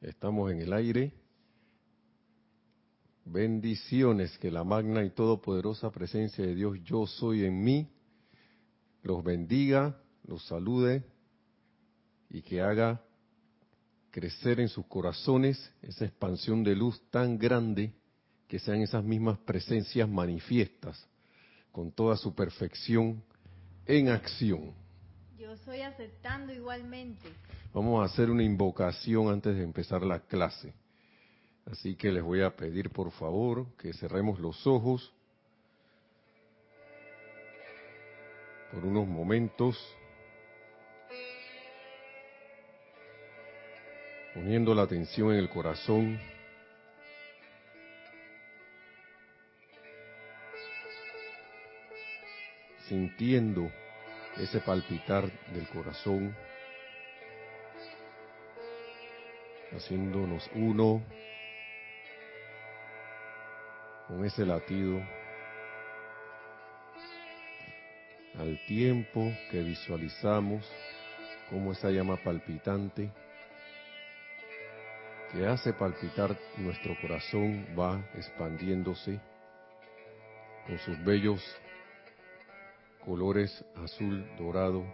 Estamos en el aire. Bendiciones, que la magna y todopoderosa presencia de Dios yo soy en mí los bendiga, los salude y que haga crecer en sus corazones esa expansión de luz tan grande que sean esas mismas presencias manifiestas con toda su perfección en acción. Yo estoy aceptando igualmente. Vamos a hacer una invocación antes de empezar la clase. Así que les voy a pedir por favor que cerremos los ojos por unos momentos, poniendo la atención en el corazón. sintiendo ese palpitar del corazón, haciéndonos uno con ese latido, al tiempo que visualizamos como esa llama palpitante que hace palpitar nuestro corazón va expandiéndose con sus bellos colores azul, dorado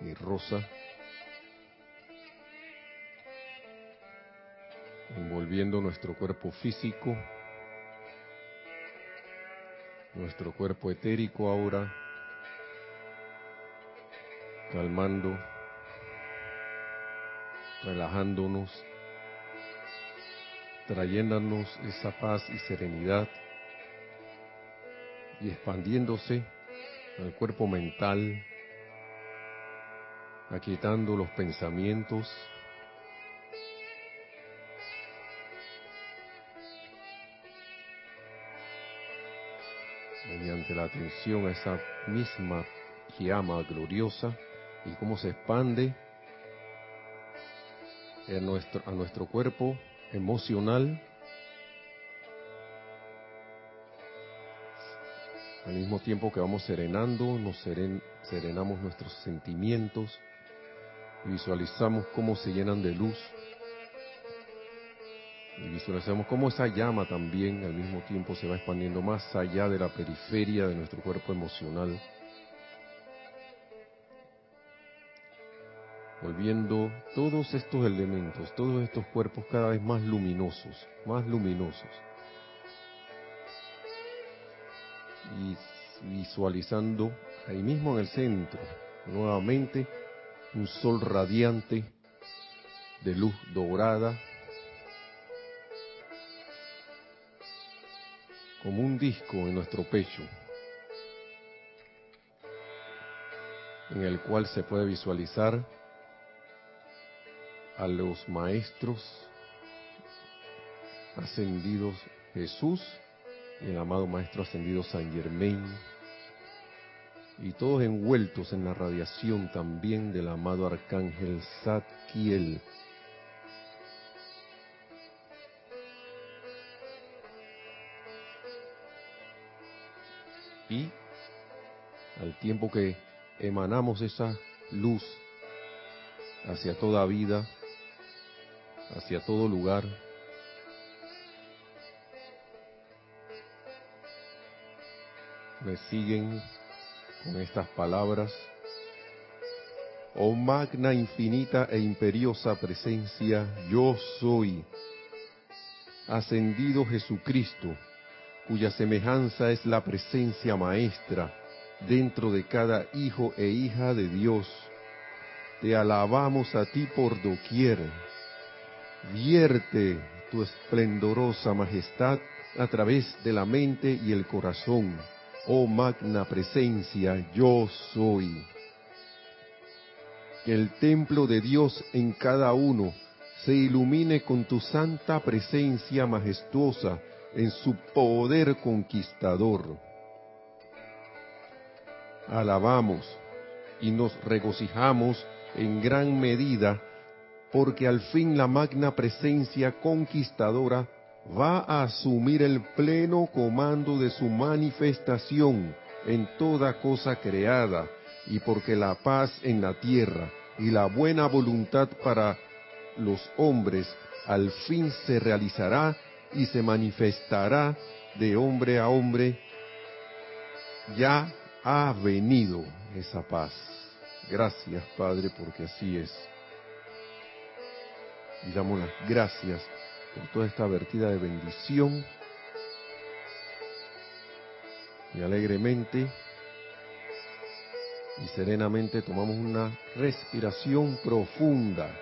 y rosa, envolviendo nuestro cuerpo físico, nuestro cuerpo etérico ahora, calmando, relajándonos, trayéndonos esa paz y serenidad y expandiéndose al cuerpo mental, aquietando los pensamientos, mediante la atención a esa misma llama gloriosa y cómo se expande en a nuestro cuerpo emocional Al mismo tiempo que vamos serenando, nos serenamos nuestros sentimientos, visualizamos cómo se llenan de luz y visualizamos cómo esa llama también al mismo tiempo se va expandiendo más allá de la periferia de nuestro cuerpo emocional, volviendo todos estos elementos, todos estos cuerpos cada vez más luminosos, más luminosos. Y visualizando ahí mismo en el centro, nuevamente, un sol radiante de luz dorada, como un disco en nuestro pecho, en el cual se puede visualizar a los maestros ascendidos Jesús el amado Maestro Ascendido San Germain, y todos envueltos en la radiación también del amado Arcángel Zadkiel. Y al tiempo que emanamos esa luz hacia toda vida, hacia todo lugar, me siguen con estas palabras. Oh magna, infinita e imperiosa presencia, yo soy, ascendido Jesucristo, cuya semejanza es la presencia maestra dentro de cada hijo e hija de Dios. Te alabamos a ti por doquier. Vierte tu esplendorosa majestad a través de la mente y el corazón oh magna presencia, yo soy. Que el templo de Dios en cada uno se ilumine con tu santa presencia majestuosa en su poder conquistador. Alabamos y nos regocijamos en gran medida porque al fin la magna presencia conquistadora va a asumir el pleno comando de su manifestación en toda cosa creada, y porque la paz en la tierra y la buena voluntad para los hombres al fin se realizará y se manifestará de hombre a hombre, ya ha venido esa paz. Gracias, Padre, porque así es. Y damos las gracias por toda esta vertida de bendición. Y alegremente y serenamente tomamos una respiración profunda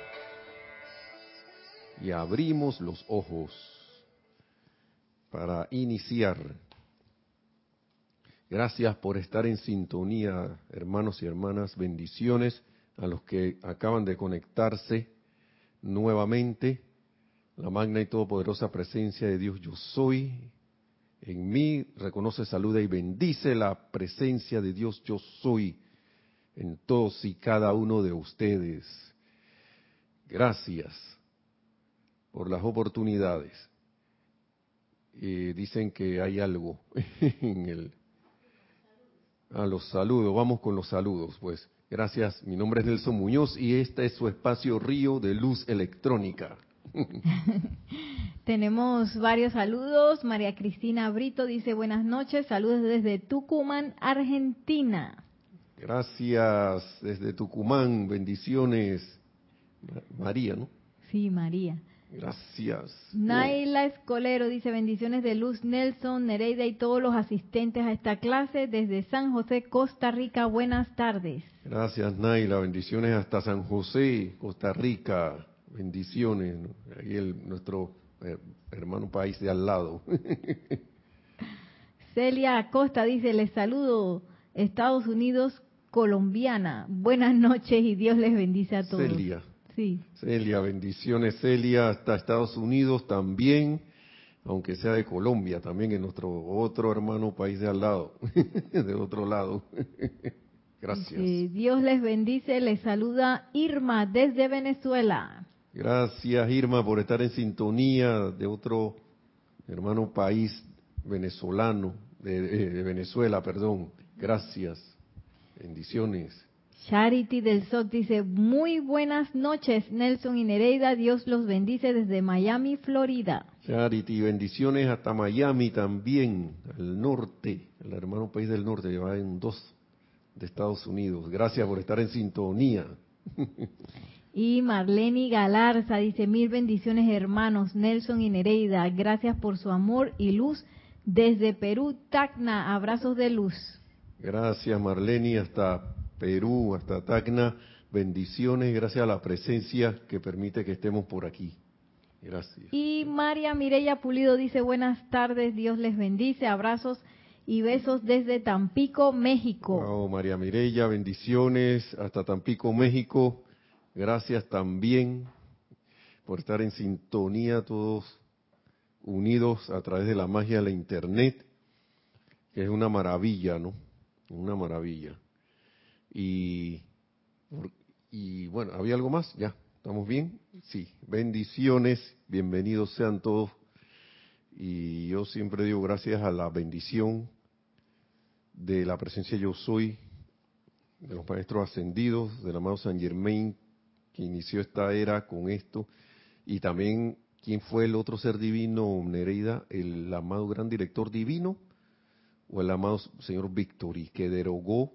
y abrimos los ojos para iniciar. Gracias por estar en sintonía, hermanos y hermanas. Bendiciones a los que acaban de conectarse nuevamente. La magna y todopoderosa presencia de Dios yo soy. En mí reconoce, saluda y bendice la presencia de Dios yo soy en todos y cada uno de ustedes. Gracias por las oportunidades. dicen que hay algo en el... A los saludos, vamos con los saludos, pues. Gracias, mi nombre es Nelson Muñoz y este es su espacio Río de Luz Electrónica. Tenemos varios saludos. María Cristina Brito dice buenas noches, saludos desde Tucumán, Argentina. Gracias desde Tucumán, bendiciones. María, ¿no? Sí, María. Gracias. Naila Escolero dice bendiciones de Luz Nelson, Nereida y todos los asistentes a esta clase desde San José, Costa Rica. Buenas tardes. Gracias Naila, bendiciones hasta San José, Costa Rica. Bendiciones. Ahí el, nuestro eh, hermano país de al lado. Celia Acosta dice, les saludo Estados Unidos, colombiana. Buenas noches y Dios les bendice a todos. Celia. Sí. Celia, bendiciones Celia, hasta Estados Unidos también, aunque sea de Colombia, también en nuestro otro hermano país de al lado, de otro lado. Gracias. Dios les bendice, les saluda Irma desde Venezuela. Gracias Irma por estar en sintonía de otro hermano país venezolano, de Venezuela, perdón. Gracias. Bendiciones. Charity del SOC dice, muy buenas noches, Nelson y Nereida, Dios los bendice desde Miami, Florida. Charity, bendiciones hasta Miami también, al norte, el hermano país del norte, va en dos de Estados Unidos. Gracias por estar en sintonía. Y Marlene Galarza dice, mil bendiciones hermanos, Nelson y Nereida, gracias por su amor y luz desde Perú, Tacna, abrazos de luz. Gracias Marlene, hasta Perú, hasta Tacna. Bendiciones, gracias a la presencia que permite que estemos por aquí. Gracias. Y María Mireya Pulido dice buenas tardes, Dios les bendice, abrazos y besos desde Tampico, México. María Mireya, bendiciones hasta Tampico, México. Gracias también por estar en sintonía todos unidos a través de la magia de la Internet, que es una maravilla, ¿no? Una maravilla. Y, y bueno, ¿había algo más? Ya, ¿estamos bien? Sí, bendiciones, bienvenidos sean todos. Y yo siempre digo gracias a la bendición de la presencia yo soy, de los maestros ascendidos, del amado San Germain, que inició esta era con esto, y también quién fue el otro ser divino, Nereida, el amado gran director divino, o el amado señor Victory, que derogó,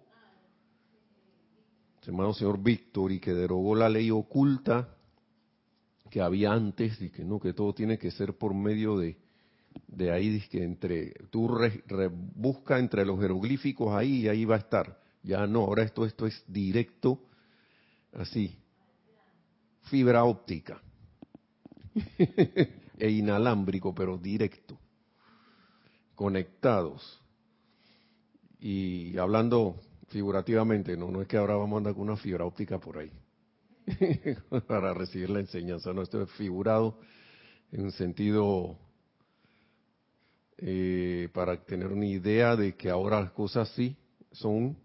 el señor Victory, que derogó la ley oculta que había antes, y que no, que todo tiene que ser por medio de, de ahí, que entre, tú busca entre los jeroglíficos ahí y ahí va a estar. Ya no, ahora esto, esto es directo, así, fibra óptica e inalámbrico, pero directo, conectados. Y hablando figurativamente, no, no es que ahora vamos a andar con una fibra óptica por ahí para recibir la enseñanza, no, esto es figurado en un sentido eh, para tener una idea de que ahora las cosas sí son,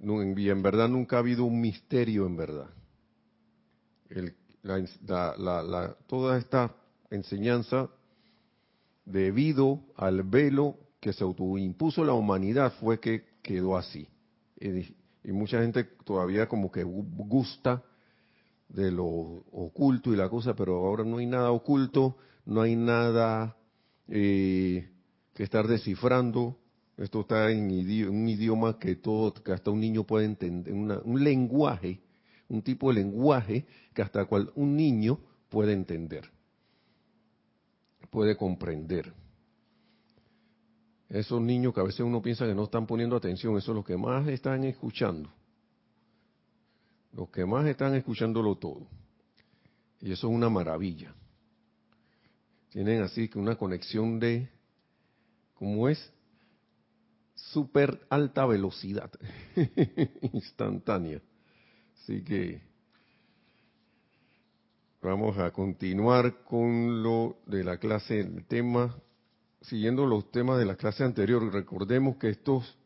y en verdad nunca ha habido un misterio en verdad. La, toda esta enseñanza debido al velo que se autoimpuso la humanidad fue que quedó así. Y, mucha gente todavía como que gusta de lo oculto y la cosa, pero ahora no hay nada oculto, no hay nada eh, que estar descifrando. Esto está en un idioma que todo, que hasta un niño puede entender, un lenguaje, un tipo de lenguaje que hasta cual un niño puede entender, puede comprender. Esos niños que a veces uno piensa que no están poniendo atención, eso es lo que más están escuchando. Los que más están escuchándolo todo. Y eso es una maravilla. Tienen así que una conexión de, ¿cómo es? Súper alta velocidad, instantánea. Así que vamos a continuar con lo de la clase, el tema, siguiendo los temas de la clase anterior. Recordemos que estos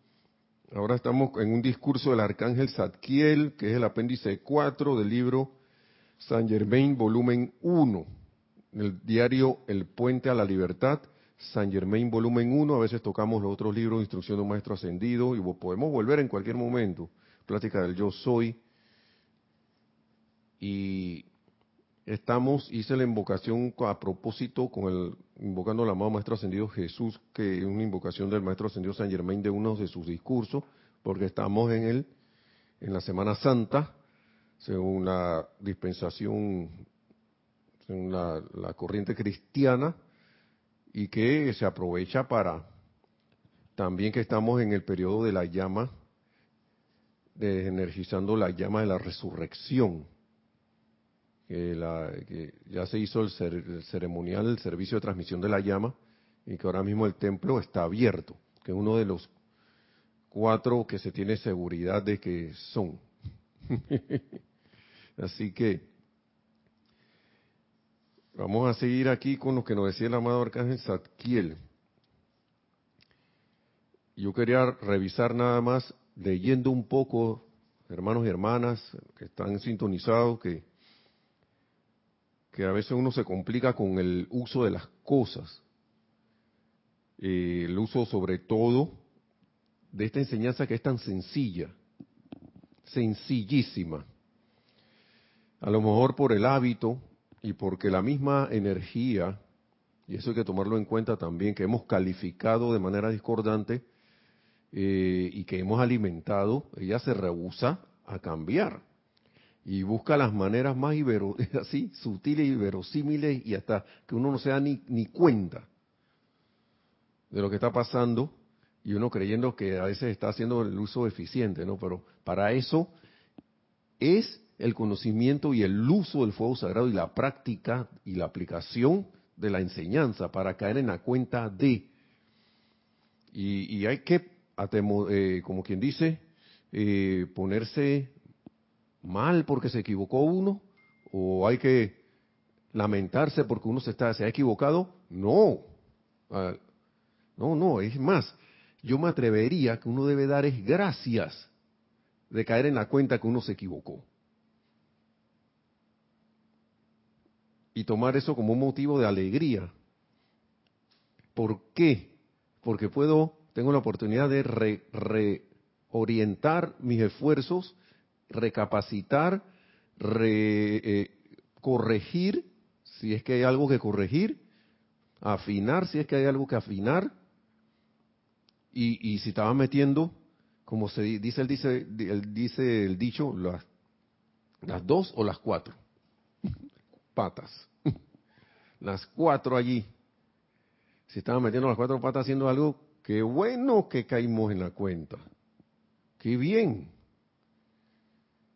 Ahora estamos en un discurso del arcángel Zadkiel, que es el apéndice 4 del libro San Germain, volumen 1, el diario El Puente a la Libertad, San Germain, volumen 1. A veces tocamos los otros libros, Instrucción de un Maestro Ascendido, y podemos volver en cualquier momento. Plática del Yo Soy. Y estamos, hice la invocación a propósito con el, invocando al amado Maestro Ascendido Jesús, que es una invocación del Maestro Ascendido San Germain de uno de sus discursos, porque estamos en el, en la Semana Santa, según la dispensación, según la, la corriente cristiana, y que se aprovecha para, también que estamos en el periodo de la llama, de energizando la llama de la resurrección, que, la, que ya se hizo el, ceremonial, el servicio de transmisión de la llama, y que ahora mismo el templo está abierto, que es uno de los cuatro que se tiene seguridad de que son. Así que vamos a seguir aquí con lo que nos decía el amado Arcángel Zadkiel. Yo quería revisar nada más, leyendo un poco, hermanos y hermanas que están sintonizados, que que a veces uno se complica con el uso de las cosas. Eh, el uso sobre todo de esta enseñanza que es tan sencilla, sencillísima. A lo mejor por el hábito y porque la misma energía, y eso hay que tomarlo en cuenta también, que hemos calificado de manera discordante eh, y que hemos alimentado, ella se rehúsa a cambiar y busca las maneras más así sutiles y verosímiles y hasta que uno no se da ni, ni cuenta de lo que está pasando y uno creyendo que a veces está haciendo el uso eficiente, ¿no? Pero para eso es el conocimiento y el uso del fuego sagrado y la práctica y la aplicación de la enseñanza para caer en la cuenta de. Y, hay que, eh, como quien dice, eh, ponerse mal porque se equivocó uno o hay que lamentarse porque uno se está se ha equivocado. No ah, no no es más yo me atrevería que uno debe dar es gracias de caer en la cuenta que uno se equivocó. Y tomar eso como un motivo de alegría. ¿por qué? porque puedo tengo la oportunidad de reorientar mis esfuerzos recapacitar, eh, corregir, si es que hay algo que corregir, afinar, si es que hay algo que afinar, y, si estaba metiendo, como se dice, el dice, dice el dicho, las, las dos o las cuatro patas, las cuatro allí. Si estaba metiendo las cuatro patas haciendo algo, qué bueno que caímos en la cuenta. Qué bien.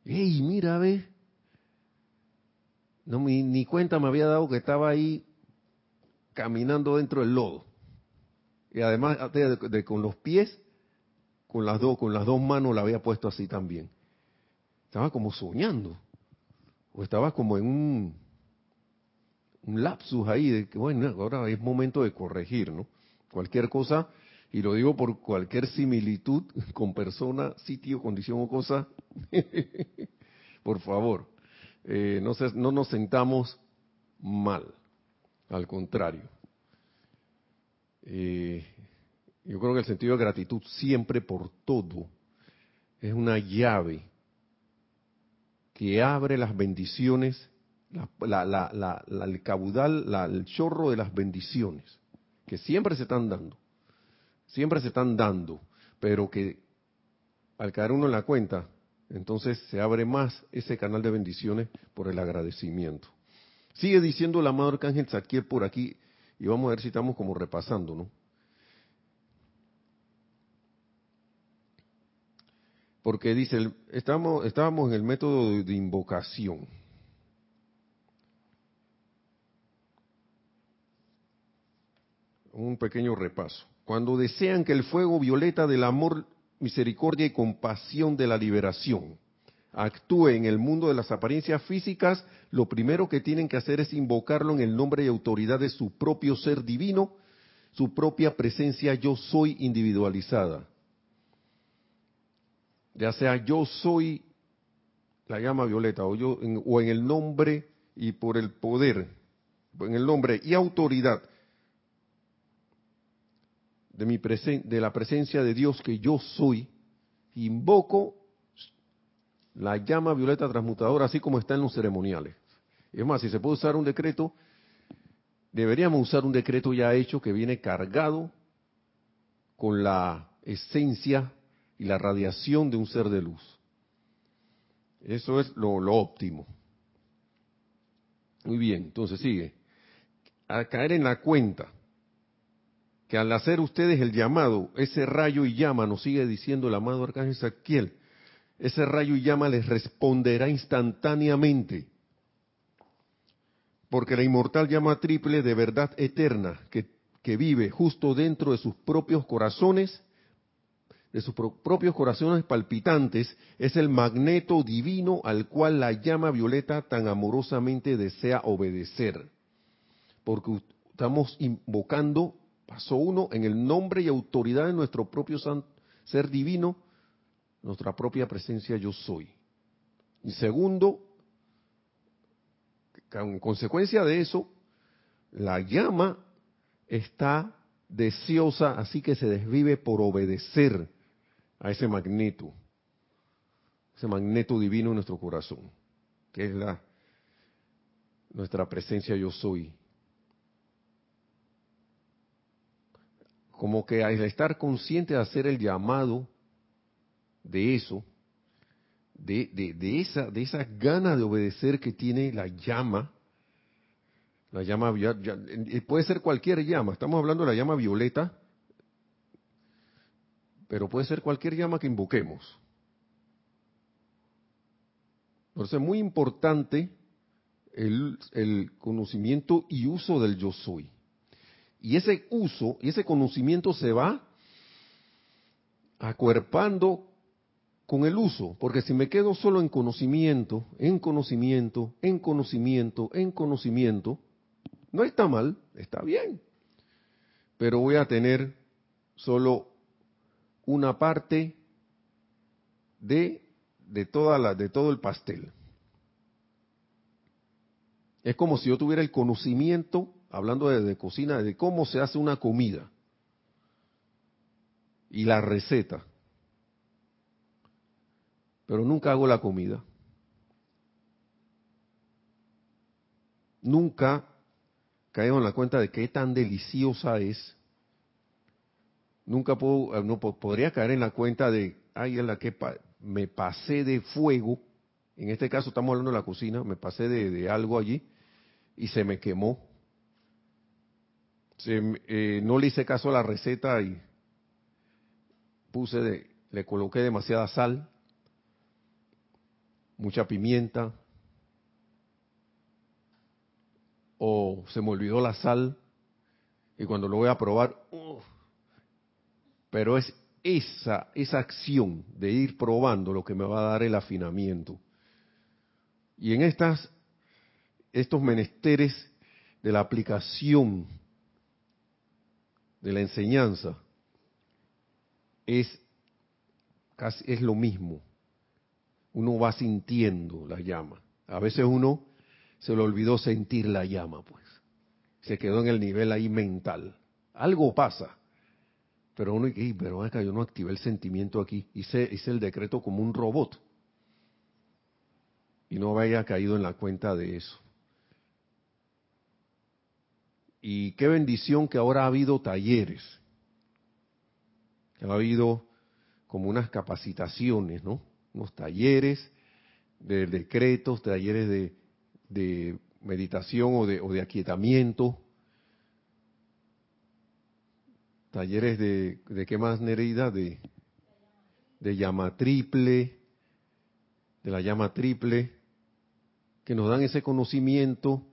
¡Ey, mira, ve! No, ni, ni cuenta me había dado que estaba ahí caminando dentro del lodo. Y además, de, con los pies, con las, dos, con las dos manos la había puesto así también. Estaba como soñando. O estaba como en un, un lapsus ahí de que, bueno, ahora es momento de corregir, ¿no? Cualquier cosa, y lo digo por cualquier similitud con persona, sitio, condición o cosa, por favor, eh, no, no nos sentamos mal, al contrario. Eh, yo creo que el sentido de gratitud siempre por todo es una llave que abre las bendiciones, el caudal, el chorro de las bendiciones, que siempre se están dando, siempre se están dando, pero que al caer uno en la cuenta, entonces se abre más ese canal de bendiciones por el agradecimiento. Sigue diciendo el amado Arcángel Zadkiel por aquí, y vamos a ver si estamos como repasando, ¿no? Porque dice, estamos, estábamos en el método de, invocación. Un pequeño repaso. Cuando desean que el fuego violeta del amor, misericordia y compasión de la liberación actúe en el mundo de las apariencias físicas, lo primero que tienen que hacer es invocarlo en el nombre y autoridad de su propio ser divino, su propia presencia yo soy individualizada. Ya sea yo soy la llama violeta o yo en, o en el nombre y por el poder, en el nombre y autoridad de mi de la presencia de Dios que yo soy, invoco la llama violeta transmutadora así como está en los ceremoniales. Es más, si se puede usar un decreto, deberíamos usar un decreto ya hecho que viene cargado con la esencia y la radiación de un ser de luz. Eso es lo, óptimo. Muy bien, entonces sigue. A caer en la cuenta que al hacer ustedes el llamado, ese rayo y llama, nos sigue diciendo el amado Arcángel Saquiel, ese rayo y llama les responderá instantáneamente. Porque la inmortal llama triple de verdad eterna que, que vive justo dentro de sus propios corazones de sus propios corazones palpitantes es el magneto divino al cual la llama violeta tan amorosamente desea obedecer. Porque estamos invocando, paso uno, en el nombre y autoridad de nuestro propio ser divino, nuestra propia presencia yo soy. Y segundo, en consecuencia de eso, la llama está deseosa, así que se desvive por obedecer a ese magneto, ese magneto divino en nuestro corazón, que es la nuestra presencia yo soy. Como que al estar consciente de hacer el llamado de eso, de, de, esa, de esa gana de obedecer que tiene la llama, la llama, puede ser cualquier llama, estamos hablando de la llama violeta, pero puede ser cualquier llama que invoquemos. Entonces es muy importante el, el, conocimiento y uso del yo soy. Y ese uso y ese conocimiento se va acuerpando con el uso, porque si me quedo solo en conocimiento, en conocimiento, en conocimiento, en conocimiento, no está mal, está bien, pero voy a tener solo una parte de, de, toda la, de todo el pastel. Es como si yo tuviera el conocimiento, hablando de, cocina, de cómo se hace una comida y la receta, pero nunca hago la comida. Nunca caigo en la cuenta de qué tan deliciosa es nunca puedo, eh, no podría caer en la cuenta de, ay, en la que me pasé de fuego, en este caso estamos hablando de la cocina, me pasé de, algo allí y se me quemó. Eh, no le hice caso a la receta y puse, de, le coloqué demasiada sal, mucha pimienta, o se me olvidó la sal y cuando lo voy a probar, pero es esa, esa acción de ir probando lo que me va a dar el afinamiento. Y en estas, estos menesteres de la aplicación de la enseñanza, es, casi, es lo mismo. Uno va sintiendo la llama. A veces uno se le olvidó sentir la llama, pues. Se quedó en el nivel ahí mental. Algo pasa. Pero uno dice, pero acá yo no activé el sentimiento aquí, hice, hice el decreto como un robot. y no haya caído en la cuenta de eso. Y qué bendición que ahora ha habido talleres, que ha habido como unas capacitaciones, ¿no? Unos talleres de decretos, talleres de, de meditación o de, o de aquietamiento, talleres de, de qué más Nereida, de, de llama triple, de la llama triple, que nos dan ese conocimiento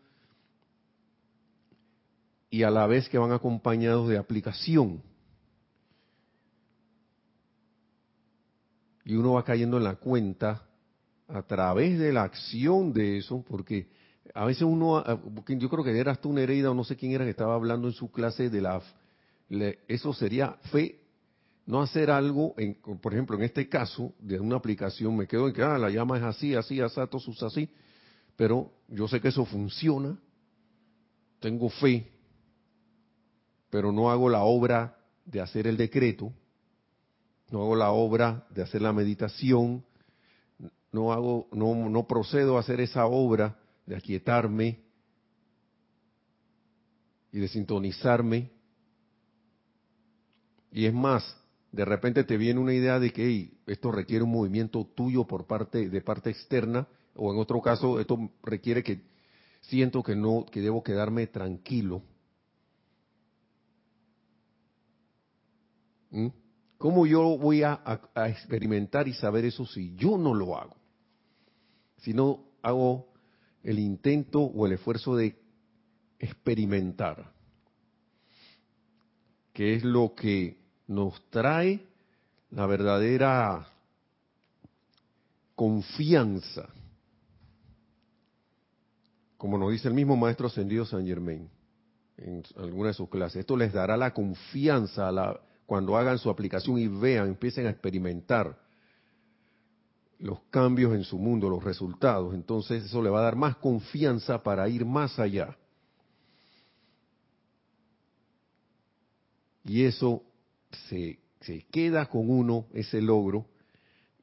y a la vez que van acompañados de aplicación. Y uno va cayendo en la cuenta a través de la acción de eso, porque a veces uno, yo creo que era hasta una herida o no sé quién era que estaba hablando en su clase de la, eso sería fe, no hacer algo, en, por ejemplo, en este caso, de una aplicación, me quedo en que, ah, la llama es así, así, asato, sus así, pero yo sé que eso funciona, tengo fe, pero no hago la obra de hacer el decreto, no hago la obra de hacer la meditación, no hago, no, no procedo a hacer esa obra de aquietarme y de sintonizarme. Y es más, de repente te viene una idea de que esto requiere un movimiento tuyo por parte de parte externa, o en otro caso esto requiere que siento que no, que debo quedarme tranquilo. ¿Cómo yo voy a, experimentar y saber eso si yo no lo hago? Si no hago el intento o el esfuerzo de experimentar, que es lo que nos trae la verdadera confianza, como nos dice el mismo maestro ascendido San Germain en alguna de sus clases. Esto les dará la confianza a la, cuando hagan su aplicación y vean, empiecen a experimentar los cambios en su mundo, los resultados, entonces eso le va a dar más confianza para ir más allá. Y eso se, queda con uno, ese logro,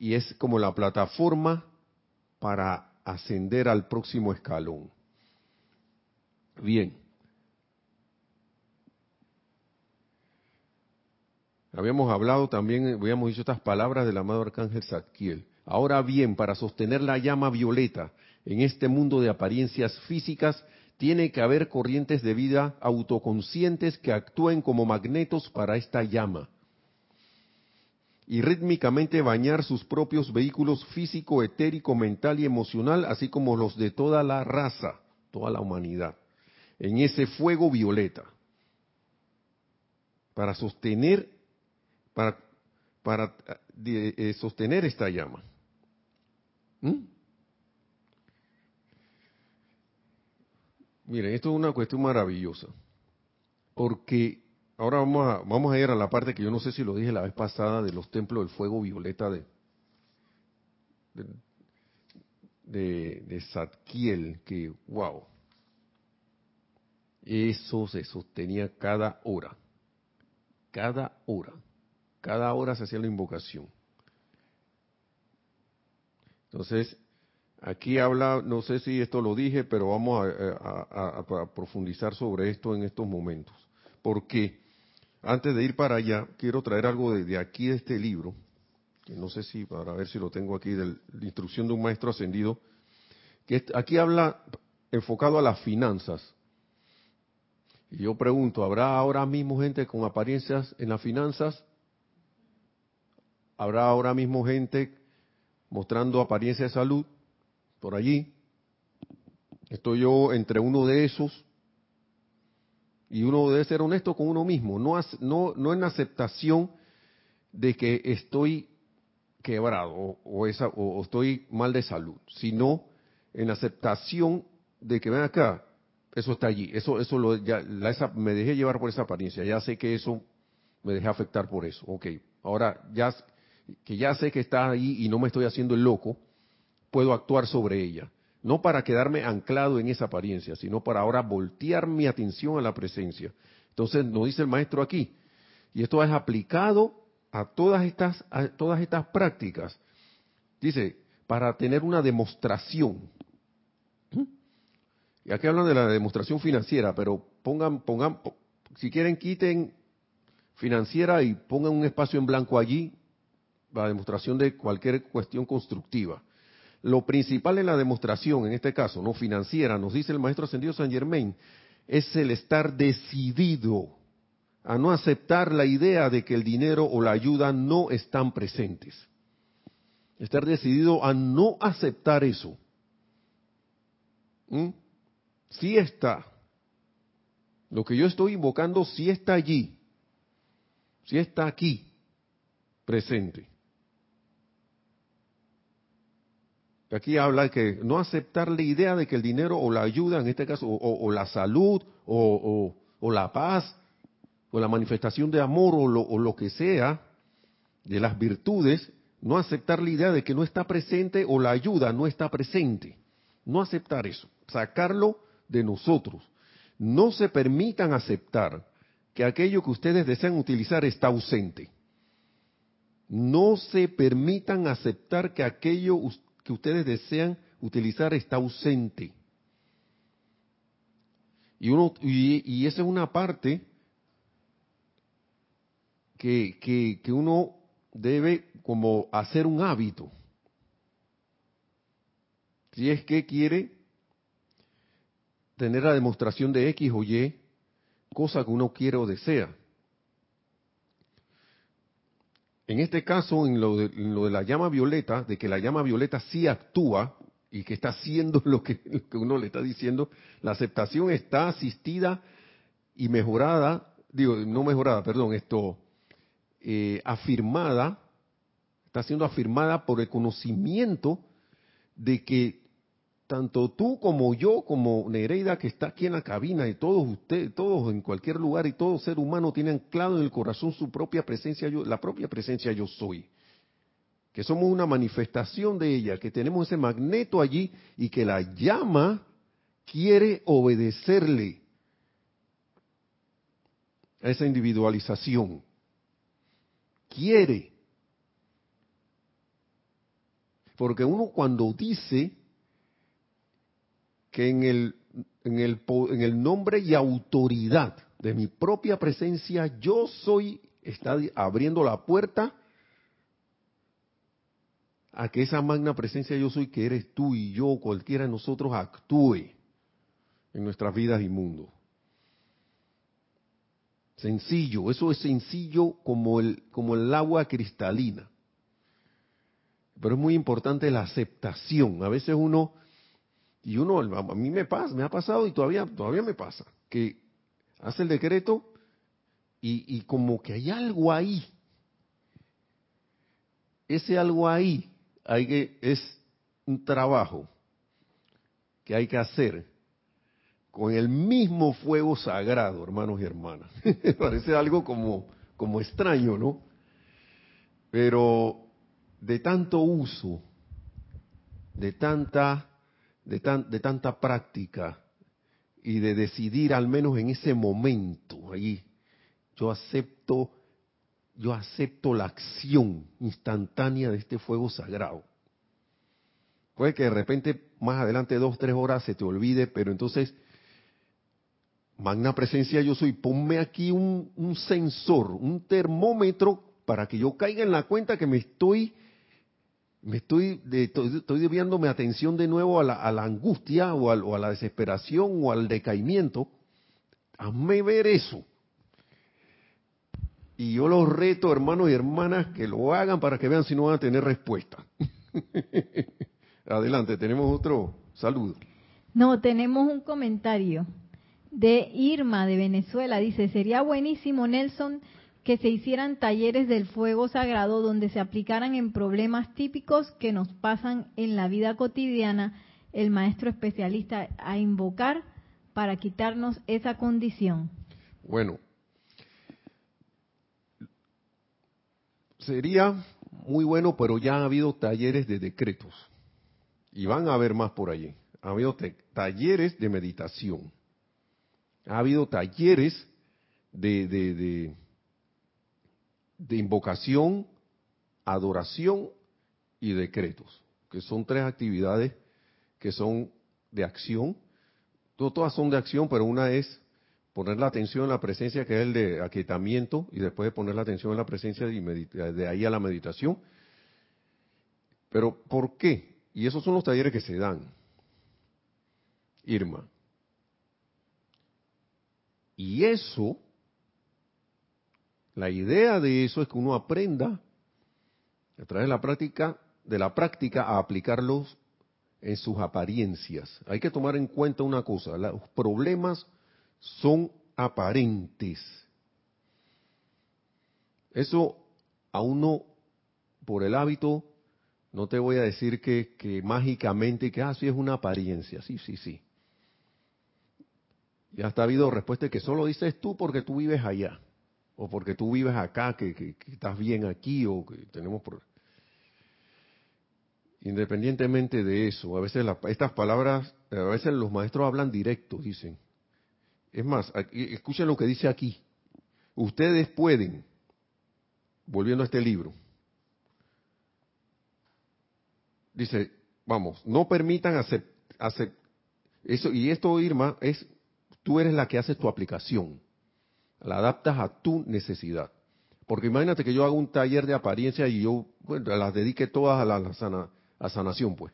y es como la plataforma para ascender al próximo escalón. Bien, Habíamos hablado también, habíamos dicho estas palabras del amado arcángel Zadkiel. Ahora bien, para sostener la llama violeta en este mundo de apariencias físicas, tiene que haber corrientes de vida autoconscientes que actúen como magnetos para esta llama y rítmicamente bañar sus propios vehículos físico, etérico, mental y emocional, así como los de toda la raza, toda la humanidad, en ese fuego violeta, para sostener para, para eh, sostener esta llama. ¿Mm? Miren, esto es una cuestión maravillosa, porque ahora vamos a, vamos a ir a la parte que yo no sé si lo dije la vez pasada de los templos del fuego violeta de, de, de Zadkiel, que wow, eso se sostenía cada hora, cada hora. Cada hora se hacía la invocación. Entonces, aquí habla, no sé si esto lo dije, pero vamos a, profundizar sobre esto en estos momentos. Porque antes de ir para allá, quiero traer algo de, aquí de este libro, que no sé si, para ver si lo tengo aquí, de la instrucción de un maestro ascendido, que aquí habla enfocado a las finanzas. Y yo pregunto, ¿habrá ahora mismo gente con apariencias en las finanzas? Habrá ahora mismo gente mostrando apariencia de salud por allí. Estoy yo entre uno de esos y uno debe ser honesto con uno mismo, no, no, no en aceptación de que estoy quebrado o, esa, o, estoy mal de salud, sino en aceptación de que ven acá, eso está allí, eso, eso lo, ya, me dejé llevar por esa apariencia, ya sé que eso me dejé afectar por eso, ok, ahora ya que ya sé que está ahí y no me estoy haciendo el loco, puedo actuar sobre ella. No para quedarme anclado en esa apariencia, sino para ahora voltear mi atención a la presencia. Entonces nos dice el maestro aquí, y esto es aplicado a todas estas, a todas estas prácticas. Dice, para tener una demostración. Y aquí hablan de la demostración financiera, pero pongan, pongan, si quieren quiten financiera y pongan un espacio en blanco allí, la demostración de cualquier cuestión constructiva. Lo principal en la demostración, en este caso, no financiera, nos dice el maestro ascendido San Germain, es el estar decidido a no aceptar la idea de que el dinero o la ayuda no están presentes. Estar decidido a no aceptar eso. ¿Mm? Sí está. Lo que yo estoy invocando sí está allí. Sí está aquí, presente. Aquí habla que no aceptar la idea de que el dinero o la ayuda, en este caso, o, la salud, o, la paz, o la manifestación de amor, o lo, o lo que sea, de las virtudes, no aceptar la idea de que no está presente o la ayuda no está presente. No aceptar eso, sacarlo de nosotros. No se permitan aceptar que aquello que ustedes desean utilizar está ausente. No se permitan aceptar que aquello que ustedes desean utilizar está ausente. Y, uno, y, esa es una parte que, que, que uno debe como hacer un hábito. Si es que quiere tener la demostración de X o Y, cosa que uno quiere o desea. En este caso, en lo, de, la llama violeta, de que la llama violeta sí actúa y que está haciendo lo que, uno le está diciendo, la aceptación está asistida y mejorada, digo, no mejorada, perdón, esto, eh, afirmada, está siendo afirmada por el conocimiento de que tanto tú como yo, como Nereida que está aquí en la cabina y todos ustedes, todos en cualquier lugar y todo ser humano tiene anclado en el corazón su propia presencia, yo, la propia presencia yo soy. Que somos una manifestación de ella, que tenemos ese magneto allí y que la llama quiere obedecerle a esa individualización. Quiere. Porque uno cuando dice que en el, en el, en el nombre y autoridad de mi propia presencia, yo soy, está abriendo la puerta a que esa magna presencia yo soy, que eres tú y yo, cualquiera de nosotros, actúe en nuestras vidas y mundo. Sencillo, eso es sencillo como el, como el agua cristalina. Pero es muy importante la aceptación. A veces uno y uno, a mí me pasa, me ha pasado y todavía, todavía me pasa, que hace el decreto y, como que hay algo ahí. Ese algo ahí hay que, es un trabajo que hay que hacer con el mismo fuego sagrado, hermanos y hermanas. Parece algo como, como extraño, ¿no? Pero de tanto uso, de tanta de, de tanta práctica y de decidir al menos en ese momento ahí, yo acepto, yo acepto la acción instantánea de este fuego sagrado. Puede que de repente más adelante dos, tres horas se te olvide, pero entonces, magna presencia yo soy, ponme aquí un, un sensor, un termómetro para que yo caiga en la cuenta que me estoy me estoy, estoy, desviando mi atención de nuevo a la, angustia o a, la desesperación o al decaimiento. Hazme ver eso. Y yo los reto, hermanos y hermanas, que lo hagan para que vean si no van a tener respuesta. Adelante, tenemos otro saludo. No, tenemos un comentario de Irma de Venezuela. Dice, sería buenísimo, Nelson, que se hicieran talleres del fuego sagrado donde se aplicaran en problemas típicos que nos pasan en la vida cotidiana el maestro especialista a invocar para quitarnos esa condición. Bueno, sería muy bueno, pero ya ha habido talleres de decretos y van a haber más por allí. Ha habido talleres de meditación, ha habido talleres de, invocación, adoración y decretos. que son tres actividades que son de acción. Todas son de acción, pero una es poner la atención en la presencia, que es el de aquietamiento, y después de poner la atención en la presencia, y de ahí a la meditación. Pero, ¿por qué? Y esos son los talleres que se dan. Irma. Y eso, la idea de eso es que uno aprenda a través de la práctica, de la práctica a aplicarlos en sus apariencias. Hay que tomar en cuenta una cosa, los problemas son aparentes. Eso a uno, por el hábito, no te voy a decir que, mágicamente, que así ah, es una apariencia, sí, sí, sí. Y hasta ha habido respuestas que solo dices tú porque tú vives allá, o porque tú vives acá, que, estás bien aquí, o que tenemos... Independientemente de eso, a veces estas palabras, a veces los maestros hablan directo, dicen. Es más, escuchen lo que dice aquí. Ustedes pueden, volviendo a este libro, dice, vamos, no permitan aceptar, eso, y esto, Irma, es Tú eres la que hace tu aplicación. La adaptas a tu necesidad. Porque imagínate que yo hago un taller de apariencia y yo las dedique todas a la, a sanación, pues.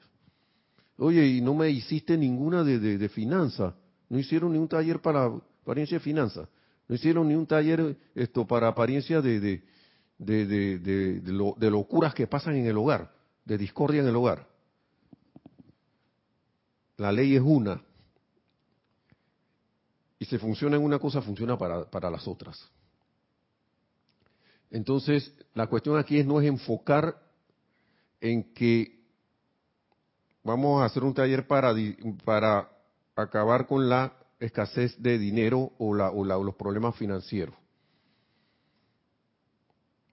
Oye, y no me hiciste ninguna de, de, finanzas. No hicieron ni un taller para apariencia de finanzas. No hicieron ni un taller esto para apariencia de, de locuras que pasan en el hogar, de discordia en el hogar. La ley es una, y si funciona en una cosa, funciona para, para las otras. Entonces, la cuestión aquí es no es enfocar en que vamos a hacer un taller para, para acabar con la escasez de dinero o, la, o, los problemas financieros.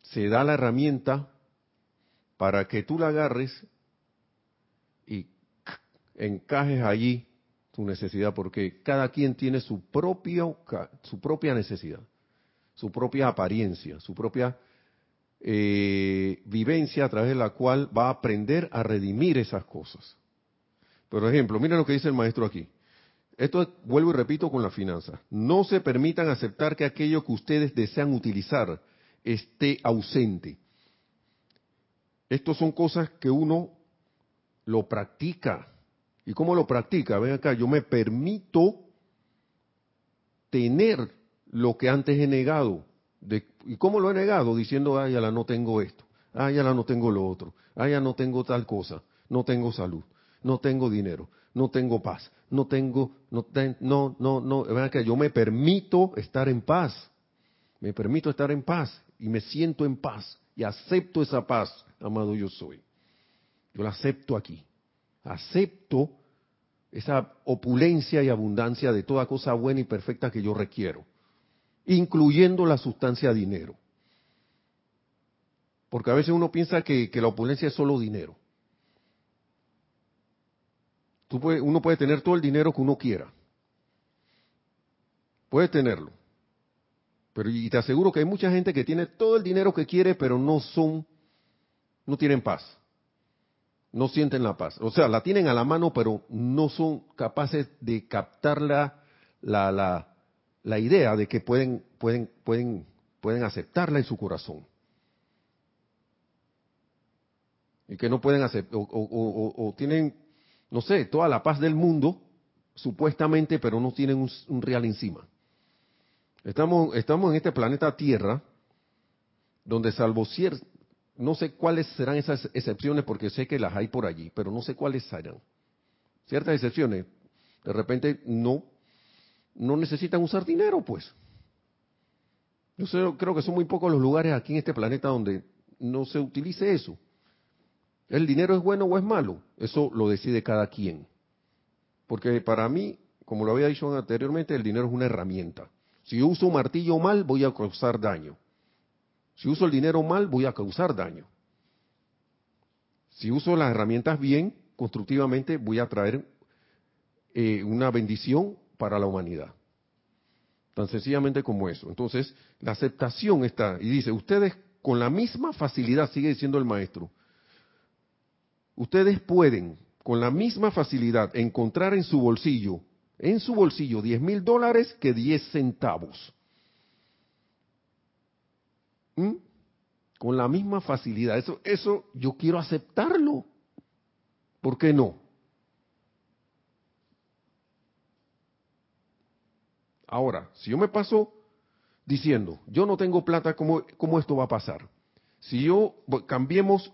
Se da la herramienta para que tú la agarres y encajes allí necesidad, porque cada quien tiene su, propio, su propia necesidad, su propia apariencia, su propia eh, vivencia a través de la cual va a aprender a redimir esas cosas. Por ejemplo, miren lo que dice el maestro aquí. Esto vuelvo y repito con la finanza. No se permitan aceptar que aquello que ustedes desean utilizar esté ausente. Estas son cosas que uno lo practica ¿Y cómo lo practica? Ven acá, yo me permito tener lo que antes he negado. ¿Y cómo lo he negado? Diciendo, ay, ya la no tengo esto, ay, ya la no tengo lo otro, ay, ya no tengo tal cosa, no tengo salud, no tengo dinero, no tengo paz, no tengo, no, no, no, no, ven acá, yo me permito estar en paz, me permito estar en paz y me siento en paz y acepto esa paz, amado yo soy. Yo la acepto aquí. Acepto esa opulencia y abundancia de toda cosa buena y perfecta que yo requiero, incluyendo la sustancia dinero. Porque a veces uno piensa que, la opulencia es solo dinero. Tú uno puede tener todo el dinero que uno quiera. Puede tenerlo. Pero y te aseguro que hay mucha gente que tiene todo el dinero que quiere, pero no son, no tienen paz no sienten la paz. O sea, la tienen a la mano, pero no son capaces de captar la, la, la, idea de que pueden, pueden, pueden, pueden aceptarla en su corazón. Y que no pueden aceptar, o, tienen, no sé, toda la paz del mundo, supuestamente, pero no tienen un, real encima. Estamos, estamos en este planeta Tierra, donde salvo cierto no sé cuáles serán esas excepciones porque sé que las hay por allí, pero no sé cuáles serán. Ciertas excepciones, de repente no, no necesitan usar dinero, pues. Yo creo que son muy pocos los lugares aquí en este planeta donde no se utilice eso. ¿El dinero es bueno o es malo? Eso lo decide cada quien. Porque para mí, como lo había dicho anteriormente, el dinero es una herramienta. Si yo uso un martillo mal, voy a causar daño. Si uso el dinero mal, voy a causar daño. Si uso las herramientas bien, constructivamente, voy a traer eh, una bendición para la humanidad. Tan sencillamente como eso. Entonces, la aceptación está, y dice, ustedes con la misma facilidad, sigue diciendo el maestro, ustedes pueden con la misma facilidad encontrar en su bolsillo, en su bolsillo 10 mil dólares que 10 centavos. ¿Mm? Con la misma facilidad. Eso, eso yo quiero aceptarlo. ¿Por qué no? Ahora, si yo me paso diciendo, yo no tengo plata, ¿cómo, cómo esto va a pasar? Si yo, cambiemos,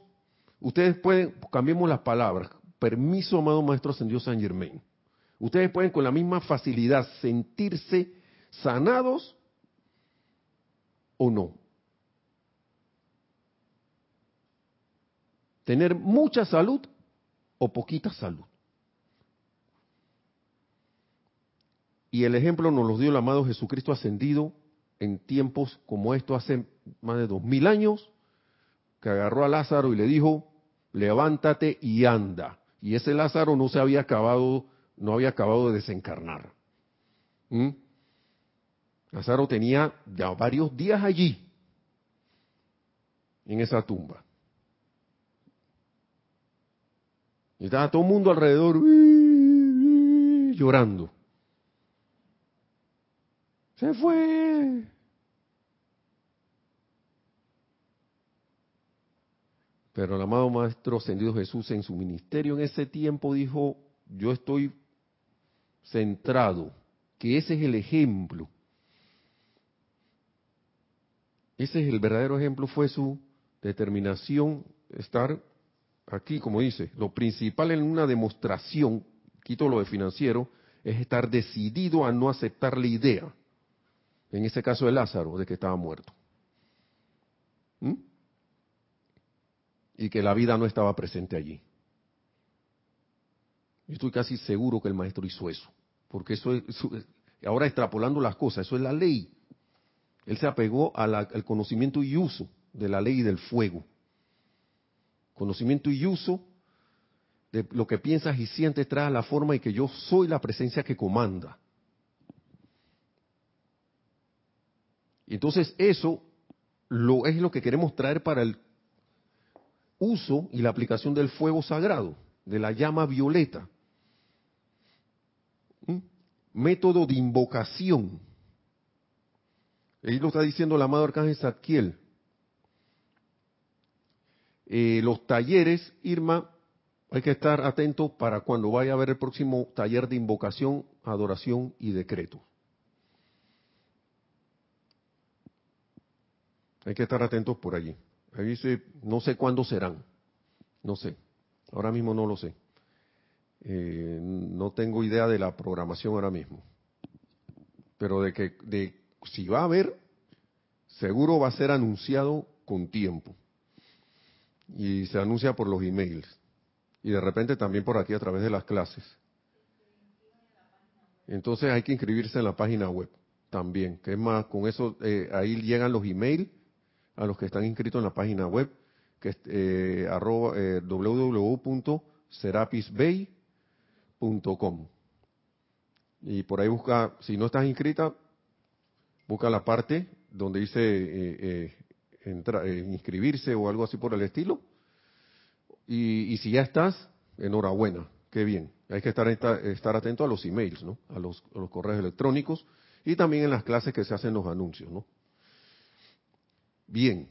ustedes pueden, cambiemos las palabras, permiso, amado Maestro Ascendido San Germain. Ustedes pueden con la misma facilidad sentirse sanados o no. Tener mucha salud o poquita salud. Y el ejemplo nos lo dio el amado Jesucristo ascendido en tiempos como esto hace más de dos mil años, que agarró a Lázaro y le dijo, levántate y anda. Y ese Lázaro no se había acabado, no había acabado de desencarnar. ¿Mm? Lázaro tenía ya varios días allí, en esa tumba. Y estaba todo el mundo alrededor llorando. Se fue. Pero el amado Maestro Ascendido Jesús en su ministerio en ese tiempo dijo, yo estoy centrado, que ese es el ejemplo. Ese es el verdadero ejemplo, fue su determinación, estar aquí, como dice, lo principal en una demostración, quito lo de financiero, es estar decidido a no aceptar la idea, en ese caso de Lázaro, de que estaba muerto. ¿Mm? y que la vida no estaba presente allí. Yo estoy casi seguro que el maestro hizo eso, porque eso es, ahora extrapolando las cosas, eso es la ley. Él se apegó al conocimiento y uso de la ley del fuego. Conocimiento y uso de lo que piensas y sientes trae la forma y que yo soy la presencia que comanda. Y entonces eso lo, es lo que queremos traer para el uso y la aplicación del fuego sagrado, de la llama violeta. ¿Mm? Método de invocación. Ahí lo está diciendo el amado Arcángel Zadkiel. Eh, los talleres, Irma, hay que estar atento para cuando vaya a haber el próximo taller de invocación, adoración y decreto. Hay que estar atentos por allí. Ahí dice, no sé cuándo serán. No sé. Ahora mismo no lo sé. Eh, no tengo idea de la programación ahora mismo. Pero de que de, si va a haber, seguro va a ser anunciado con tiempo. Y se anuncia por los emails. Y de repente también por aquí a través de las clases. Entonces hay que inscribirse en la página web también, que es más, con eso eh, ahí llegan los emails a los que están inscritos en la página web, que es eh, arroba, eh, www.serapisbay.com. Y por ahí busca, si no estás inscrita, busca la parte donde dice eh, eh, inscribirse o algo así por el estilo. Y, si ya estás, enhorabuena, qué bien. Hay que estar, estar atento a los emails, ¿no? A los, a los correos electrónicos y también en las clases que se hacen los anuncios, ¿no? Bien.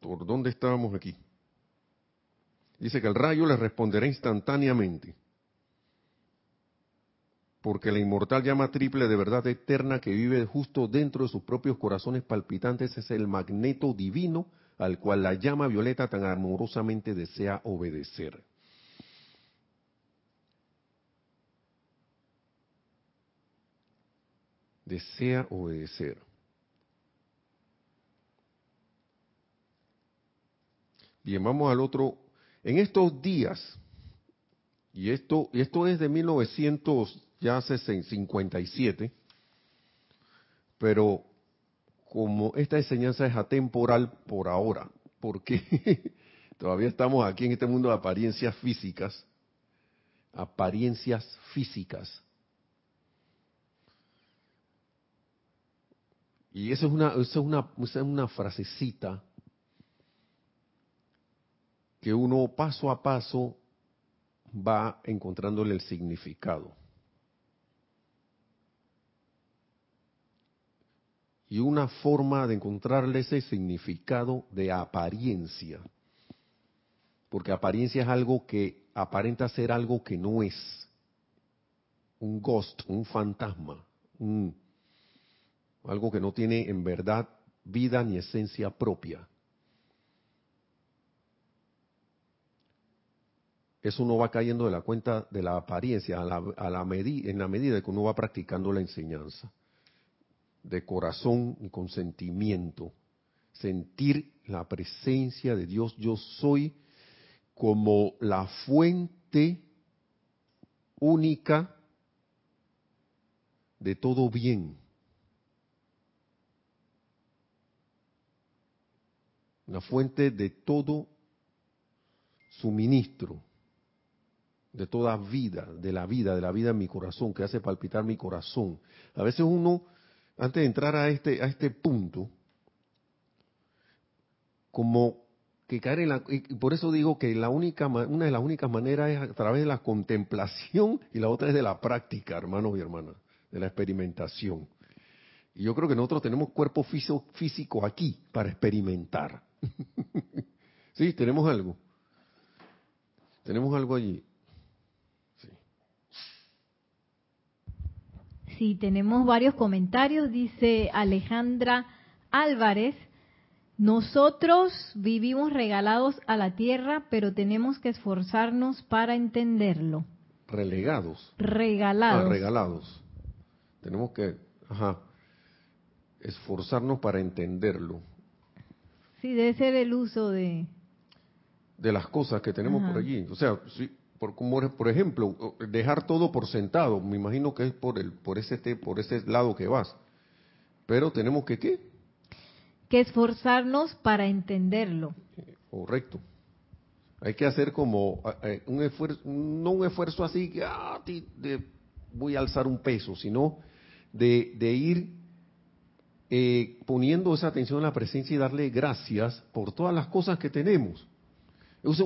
¿Por dónde estábamos aquí? Dice que el rayo le responderá instantáneamente. Porque la inmortal llama triple de verdad eterna que vive justo dentro de sus propios corazones palpitantes es el magneto divino al cual la llama violeta tan amorosamente desea obedecer. Desea obedecer. Bien, vamos al otro. En estos días, y esto, esto es de 1900, ya hace 57, pero como esta enseñanza es atemporal por ahora, porque todavía estamos aquí en este mundo de apariencias físicas, apariencias físicas. Y esa es una, esa es una, esa es una frasecita que uno paso a paso va encontrándole el significado. Y una forma de encontrarle ese significado de apariencia, porque apariencia es algo que aparenta ser algo que no es, un ghost, un fantasma, algo que no tiene en verdad vida ni esencia propia. Eso uno va cayendo de la cuenta de la apariencia a la, a la en la medida que uno va practicando la enseñanza. De corazón y con sentimiento. Sentir la presencia de Dios yo soy como la fuente única de todo bien. La fuente de todo suministro, de toda vida, de la vida, de la vida en mi corazón, que hace palpitar mi corazón. A veces uno, antes de entrar a este, a este punto, como que caer en la, y por eso digo que la única, una de las únicas maneras es a través de la contemplación y la otra es de la práctica, hermanos y hermanas, de la experimentación. Y yo creo que nosotros tenemos cuerpo físico, físico aquí para experimentar. sí, tenemos algo. Tenemos algo allí. Sí, tenemos varios comentarios. Dice Alejandra Álvarez, nosotros vivimos regalados a la tierra, pero tenemos que esforzarnos para entenderlo. Relegados. Regalados. Ah, regalados. Tenemos que, ajá, esforzarnos para entenderlo. Sí, debe ser el uso de... De las cosas que tenemos por allí. O sea, sí, por, como, por ejemplo, dejar todo por sentado. Me imagino que es por, el, por, ese, por ese lado que vas. Pero tenemos que, ¿qué? Que esforzarnos para entenderlo. Correcto. Hay que hacer como un esfuerzo, no un esfuerzo así que ah, de, voy a alzar un peso, sino de, de ir eh, poniendo esa atención en la presencia y darle gracias por todas las cosas que tenemos.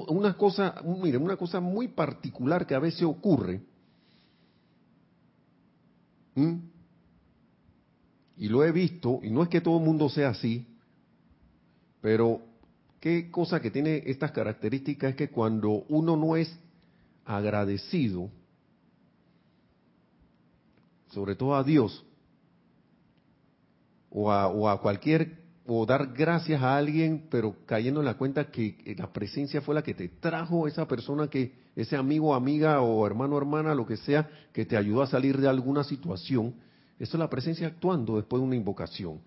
Una cosa, miren, una cosa muy particular que a veces ocurre, y lo he visto, y no es que todo el mundo sea así, pero qué cosa que tiene estas características es que cuando uno no es agradecido, sobre todo a Dios, o a, cualquier, o dar gracias a alguien, pero cayendo en la cuenta que la presencia fue la que te trajo esa persona que, ese amigo, amiga o hermano, hermana, lo que sea, que te ayudó a salir de alguna situación. Eso es la presencia actuando después de una invocación.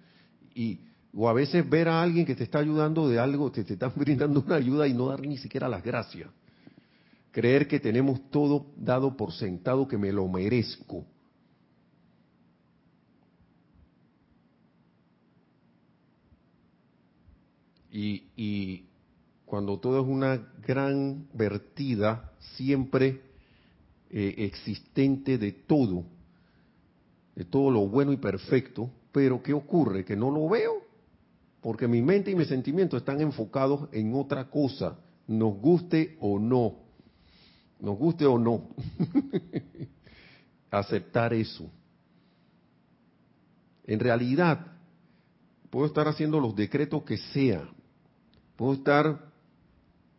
Y, o a veces ver a alguien que te está ayudando de algo, te, te están brindando una ayuda y no dar ni siquiera las gracias. Creer que tenemos todo dado por sentado, que me lo merezco. Y, cuando todo es una gran vertida, siempre eh, existente de todo, de todo lo bueno y perfecto, pero ¿qué ocurre? Que no lo veo, porque mi mente y mis sentimientos están enfocados en otra cosa, nos guste o no, nos guste o no, aceptar eso. En realidad, puedo estar haciendo los decretos que sea, Puedo estar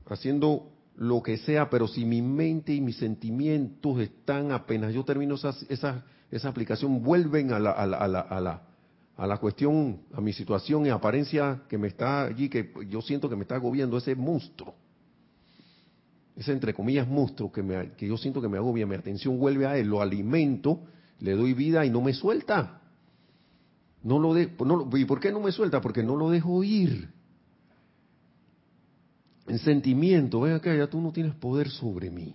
haciendo lo que sea, pero si mi mente y mis sentimientos están apenas yo termino esa, esa, esa aplicación, vuelven a la, a, la, a, la, a, la, a la cuestión, a mi situación y apariencia que me está allí, que yo siento que me está agobiando ese monstruo. Ese entre comillas monstruo que, me, que yo siento que me agobia, mi atención vuelve a él, lo alimento, le doy vida y no me suelta. No lo de, no, ¿Y por qué no me suelta? Porque no lo dejo ir en sentimiento, ven acá, ya tú no tienes poder sobre mí.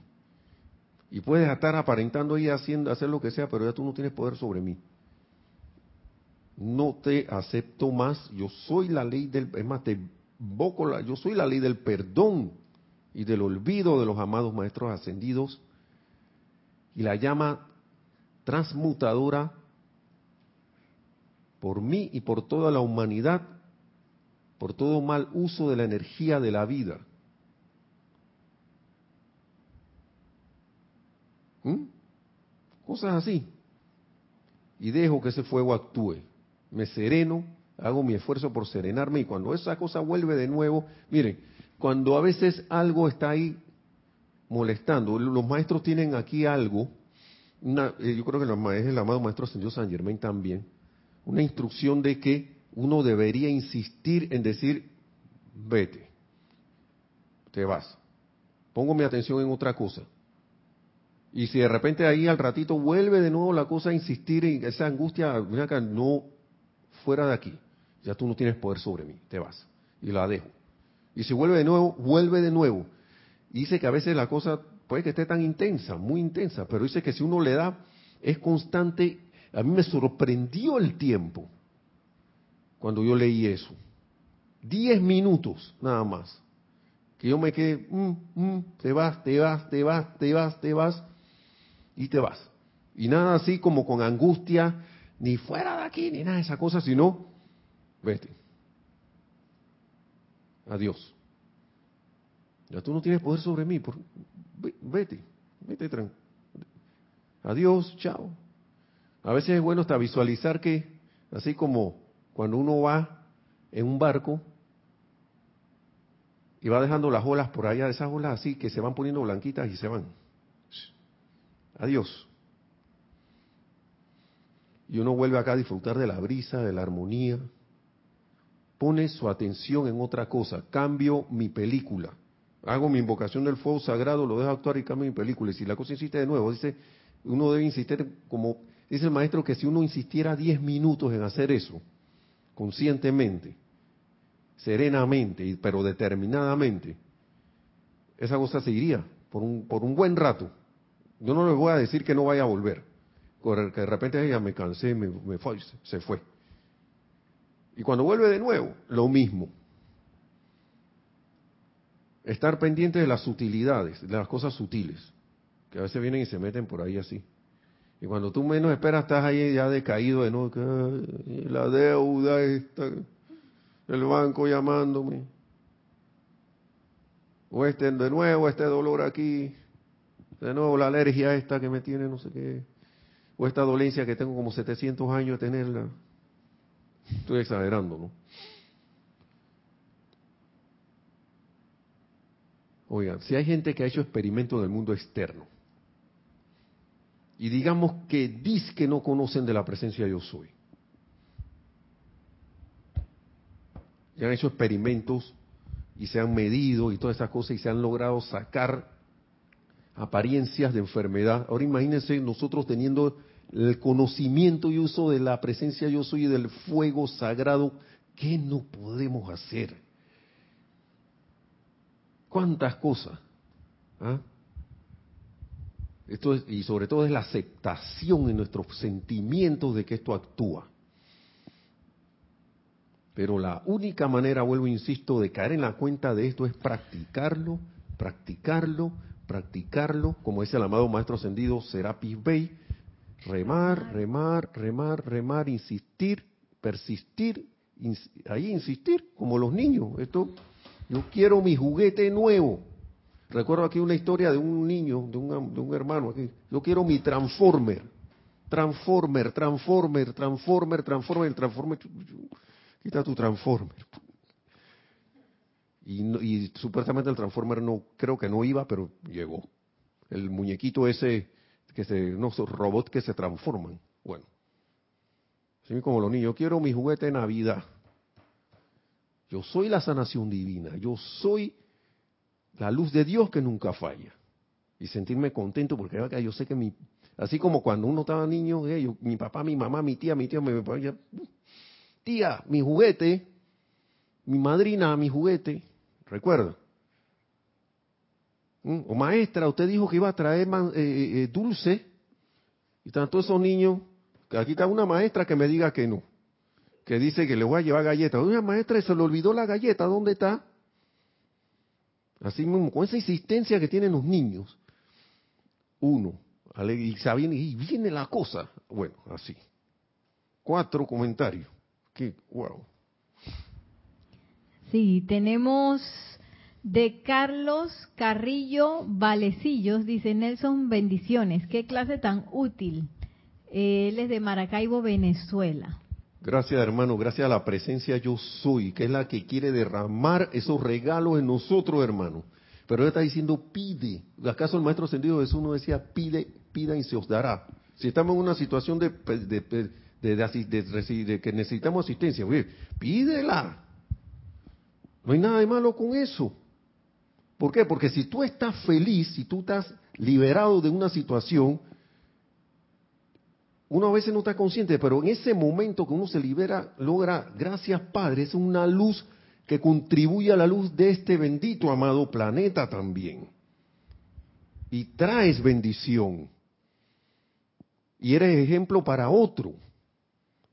Y puedes estar aparentando y haciendo, hacer lo que sea, pero ya tú no tienes poder sobre mí. No te acepto más, yo soy la ley del, es más, te invoco la, yo soy la ley del perdón y del olvido de los amados maestros ascendidos y la llama transmutadora por mí y por toda la humanidad por todo mal uso de la energía de la vida. ¿Mm? Cosas así. Y dejo que ese fuego actúe. Me sereno, hago mi esfuerzo por serenarme y cuando esa cosa vuelve de nuevo, miren, cuando a veces algo está ahí molestando, los maestros tienen aquí algo, eh, yo creo que el, el amado maestro Ascendido San Germain también, una instrucción de que uno debería insistir en decir, vete, te vas, pongo mi atención en otra cosa. Y si de repente ahí al ratito vuelve de nuevo la cosa a insistir en esa angustia, mira acá, no fuera de aquí, ya tú no tienes poder sobre mí, te vas. Y la dejo. Y si vuelve de nuevo, vuelve de nuevo. Y dice que a veces la cosa puede que esté tan intensa, muy intensa, pero dice que si uno le da, es constante. A mí me sorprendió el tiempo cuando yo leí eso. Diez minutos nada más. Que yo me quedé, mm, mm, te vas, te vas, te vas, te vas, te vas, y te vas. Y nada así como con angustia, ni fuera de aquí, ni nada de esa cosa, sino, vete. Adiós. Ya tú no tienes poder sobre mí, por, vete, vete tranquilo. Adiós, chao. A veces es bueno hasta visualizar que, así como cuando uno va en un barco y va dejando las olas por allá, esas olas así que se van poniendo blanquitas y se van. Adiós. Y uno vuelve acá a disfrutar de la brisa, de la armonía. Pone su atención en otra cosa. Cambio mi película. Hago mi invocación del fuego sagrado, lo dejo actuar y cambio mi película. Y si la cosa insiste de nuevo, dice, uno debe insistir como, dice el maestro que si uno insistiera 10 minutos en hacer eso, conscientemente, serenamente, pero determinadamente, esa cosa seguiría por un, por un buen rato. Yo no les voy a decir que no vaya a volver. Que de repente ella me cansé, me, fue, se fue. Y cuando vuelve de nuevo, lo mismo. Estar pendiente de las sutilidades, de las cosas sutiles, que a veces vienen y se meten por ahí así. Y cuando tú menos esperas, estás ahí ya decaído de que, la deuda, esta, el banco llamándome. O este de nuevo, este dolor aquí, de nuevo la alergia esta que me tiene, no sé qué. O esta dolencia que tengo como 700 años de tenerla. Estoy exagerando, ¿no? Oigan, si hay gente que ha hecho experimentos del mundo externo y digamos que dice que no conocen de la presencia yo soy, y han hecho experimentos y se han medido y todas esas cosas y se han logrado sacar apariencias de enfermedad. Ahora imagínense nosotros teniendo el conocimiento y uso de la presencia yo soy y del fuego sagrado, ¿qué no podemos hacer? ¿Cuántas cosas? ¿Ah? Esto y sobre todo es la aceptación en nuestros sentimientos de que esto actúa. Pero la única manera, vuelvo insisto, de caer en la cuenta de esto es practicarlo, practicarlo, practicarlo, como dice el amado Maestro Ascendido Serapis Bey, remar, remar, remar, remar, insistir, persistir, ahí insistir, como los niños. Esto, yo quiero mi juguete nuevo. Recuerdo aquí una historia de un niño, de un, de un hermano aquí. Yo quiero mi Transformer. Transformer, Transformer, Transformer, Transformer, Transformer. Quita tu Transformer. Y, supuestamente el Transformer no, creo que no iba, pero llegó. El muñequito ese, que se, no, robots que se transforman. Bueno. Así como los niños, quiero mi juguete de Navidad. Yo soy la sanación divina. Yo soy la luz de Dios que nunca falla. Y sentirme contento porque yo sé que mi, así como cuando uno estaba niño, eh, mi papá, mi mamá, mi tía, mi tía, me, me tía, mi juguete, mi madrina, mi juguete, Recuerda. ¿Mm? O maestra, usted dijo que iba a traer eh, eh, eh, dulce. Y están todos esos niños. Aquí está una maestra que me diga que no. Que dice que le voy a llevar galletas. Oye, maestra, se le olvidó la galleta. ¿Dónde está? Así mismo, con esa insistencia que tienen los niños. Uno. Y, y viene la cosa. Bueno, así. Cuatro comentarios. Que, wow. Sí, tenemos De Carlos Carrillo Valecillos, dice Nelson, bendiciones. Qué clase tan útil. Él es de Maracaibo, Venezuela. Gracias, hermano. Gracias a la presencia yo soy, que es la que quiere derramar esos regalos en nosotros, hermano. Pero él está diciendo pide. ¿Acaso el maestro ascendido Jesús no decía pide, pida y se os dará? Si estamos en una situación de, de, que necesitamos asistencia, pídela. No hay nada de malo con eso. ¿Por qué? Porque si tú estás feliz, si tú estás liberado de una situación, uno a veces no está consciente, pero en ese momento que uno se libera, logra, gracias Padre, es una luz que contribuye a la luz de este bendito amado planeta también. Y traes bendición. Y eres ejemplo para otro.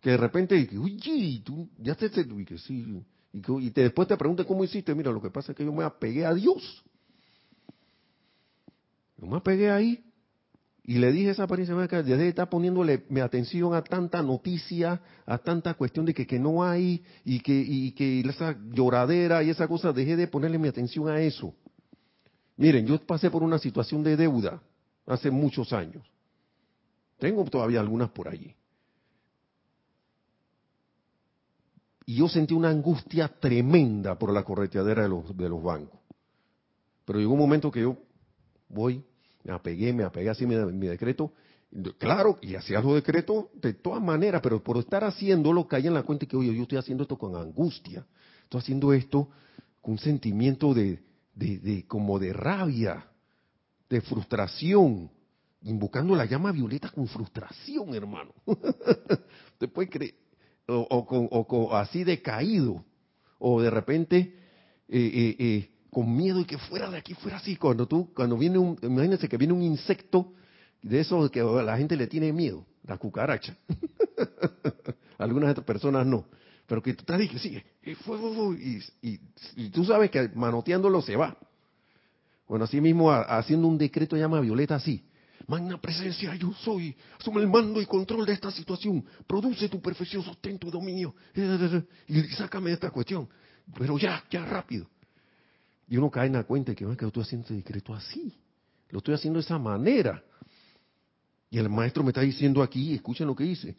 Que de repente, uy, tú ya te, que sí, y, te, después te pregunte cómo hiciste. Mira, lo que pasa es que yo me apegué a Dios. Yo me apegué ahí. Y le dije a esa apariencia que desde está poniéndole mi atención a tanta noticia, a tanta cuestión de que, no hay, y que, y que esa lloradera y esa cosa, dejé de ponerle mi atención a eso. Miren, yo pasé por una situación de deuda hace muchos años. Tengo todavía algunas por allí. Y yo sentí una angustia tremenda por la correteadera de los, de los bancos. Pero llegó un momento que yo voy, me apegué, me apegué así mi, decreto. Claro, y hacía los decretos de todas maneras, pero por estar haciéndolo caí en la cuenta que, oye, yo estoy haciendo esto con angustia. Estoy haciendo esto con un sentimiento de, de, como de rabia, de frustración, invocando la llama violeta con frustración, hermano. Te puede creer o, o, así decaído, o de repente eh, eh, eh, con miedo y que fuera de aquí, fuera así. Cuando tú, cuando viene un, imagínense que viene un insecto de esos que la gente le tiene miedo, la cucaracha. Algunas otras personas no. Pero que tú estás diciendo, sí, y, y, y, tú sabes que manoteándolo se va. Bueno, así mismo haciendo un decreto llama Violeta así. Magna presencia, yo soy. Asume el mando y control de esta situación. Produce tu perfección, sostento y dominio. Y sácame de esta cuestión. Pero ya, ya rápido. Y uno cae en la cuenta de que, que yo estoy haciendo este decreto así. Lo estoy haciendo de esa manera. Y el maestro me está diciendo aquí, escuchen lo que dice.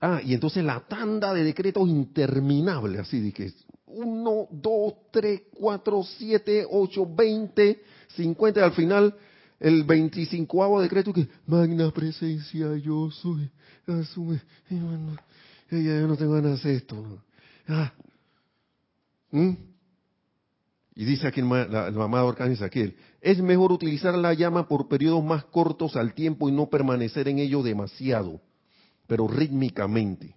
Ah, y entonces la tanda de decretos interminable, así de que 1, 2, 3, 4, 7, 8, 20, 50, al final el 25 decreto que magna presencia yo soy, asume, yo no tengo ganas de hacer esto. Ah. ¿Mm? Y dice aquí el, amado Arcángel Saquiel, es mejor utilizar la llama por periodos más cortos al tiempo y no permanecer en ello demasiado, pero rítmicamente,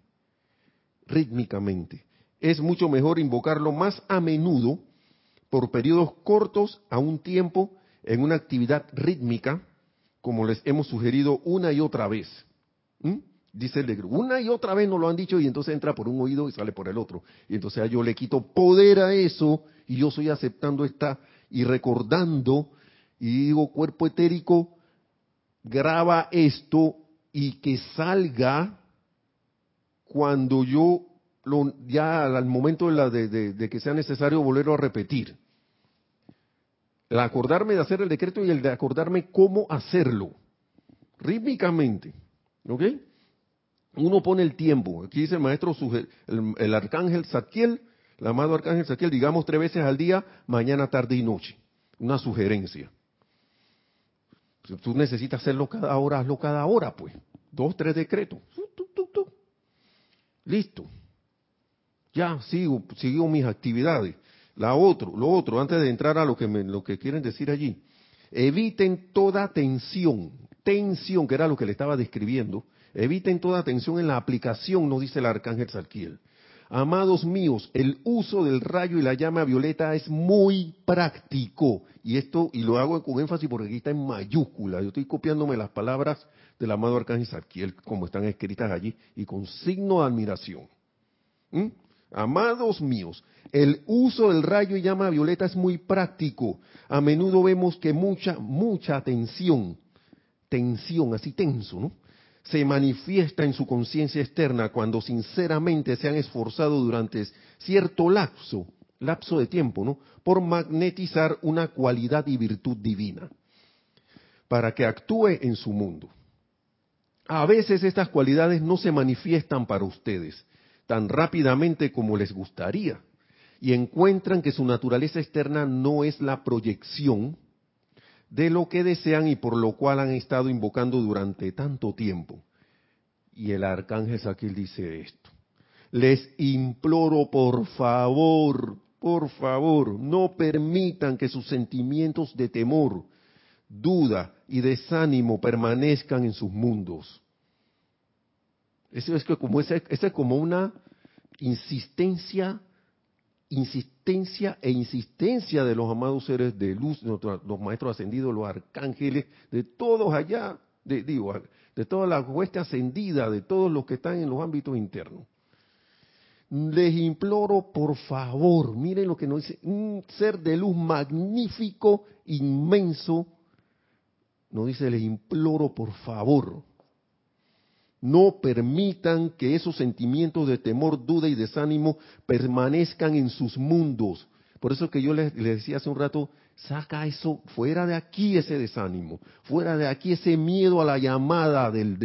rítmicamente. Es mucho mejor invocarlo más a menudo por periodos cortos a un tiempo en una actividad rítmica, como les hemos sugerido una y otra vez. ¿Mm? Dice el negro, una y otra vez nos lo han dicho y entonces entra por un oído y sale por el otro. Y entonces yo le quito poder a eso y yo estoy aceptando esta y recordando y digo, cuerpo etérico, graba esto y que salga cuando yo lo, ya al momento de, la, de que sea necesario volverlo a repetir el acordarme de hacer el decreto y el de acordarme cómo hacerlo, rítmicamente. ¿Ok? Uno pone el tiempo. Aquí dice el maestro, el, arcángel Zadkiel, el amado arcángel Zadkiel, digamos tres veces al día, mañana, tarde y noche. Una sugerencia. Tú necesitas hacerlo cada hora, hazlo cada hora, pues. Dos, tres decretos. Listo. Ya sigo, sigo mis actividades. La otro, lo otro, antes de entrar a lo que, me, lo que quieren decir allí, eviten toda tensión, tensión, que era lo que le estaba describiendo, eviten toda tensión en la aplicación, nos dice el arcángel Sarkiel. Amados míos, el uso del rayo y la llama violeta es muy práctico. Y esto, y lo hago con énfasis porque aquí está en mayúscula. Yo estoy copiándome las palabras del amado arcángel Sarkiel, como están escritas allí, y con signo de admiración. ¿Mm? Amados míos, el uso del rayo y llama violeta es muy práctico. A menudo vemos que mucha, mucha tensión, tensión, así tenso, ¿no? Se manifiesta en su conciencia externa cuando sinceramente se han esforzado durante cierto lapso lapso de tiempo, ¿no? Por magnetizar una cualidad y virtud divina para que actúe en su mundo. A veces estas cualidades no se manifiestan para ustedes tan rápidamente como les gustaría y encuentran que su naturaleza externa no es la proyección de lo que desean y por lo cual han estado invocando durante tanto tiempo. Y el arcángel Saquiel dice esto. Les imploro por favor, por favor, no permitan que sus sentimientos de temor, duda y desánimo permanezcan en sus mundos. Eso es como, esa, es como una insistencia, insistencia e insistencia de los amados seres de luz, los maestros ascendidos, los arcángeles, de todos allá, de, digo, de toda la hueste ascendida, de todos los que están en los ámbitos internos. Les imploro, por favor, miren lo que nos dice, un ser de luz magnífico, inmenso, nos dice, les imploro, por favor, no permitan que esos sentimientos de temor, duda y desánimo permanezcan en sus mundos. Por eso que yo les, decía hace un rato, saca eso fuera de aquí ese desánimo, fuera de aquí ese miedo a la llamada del,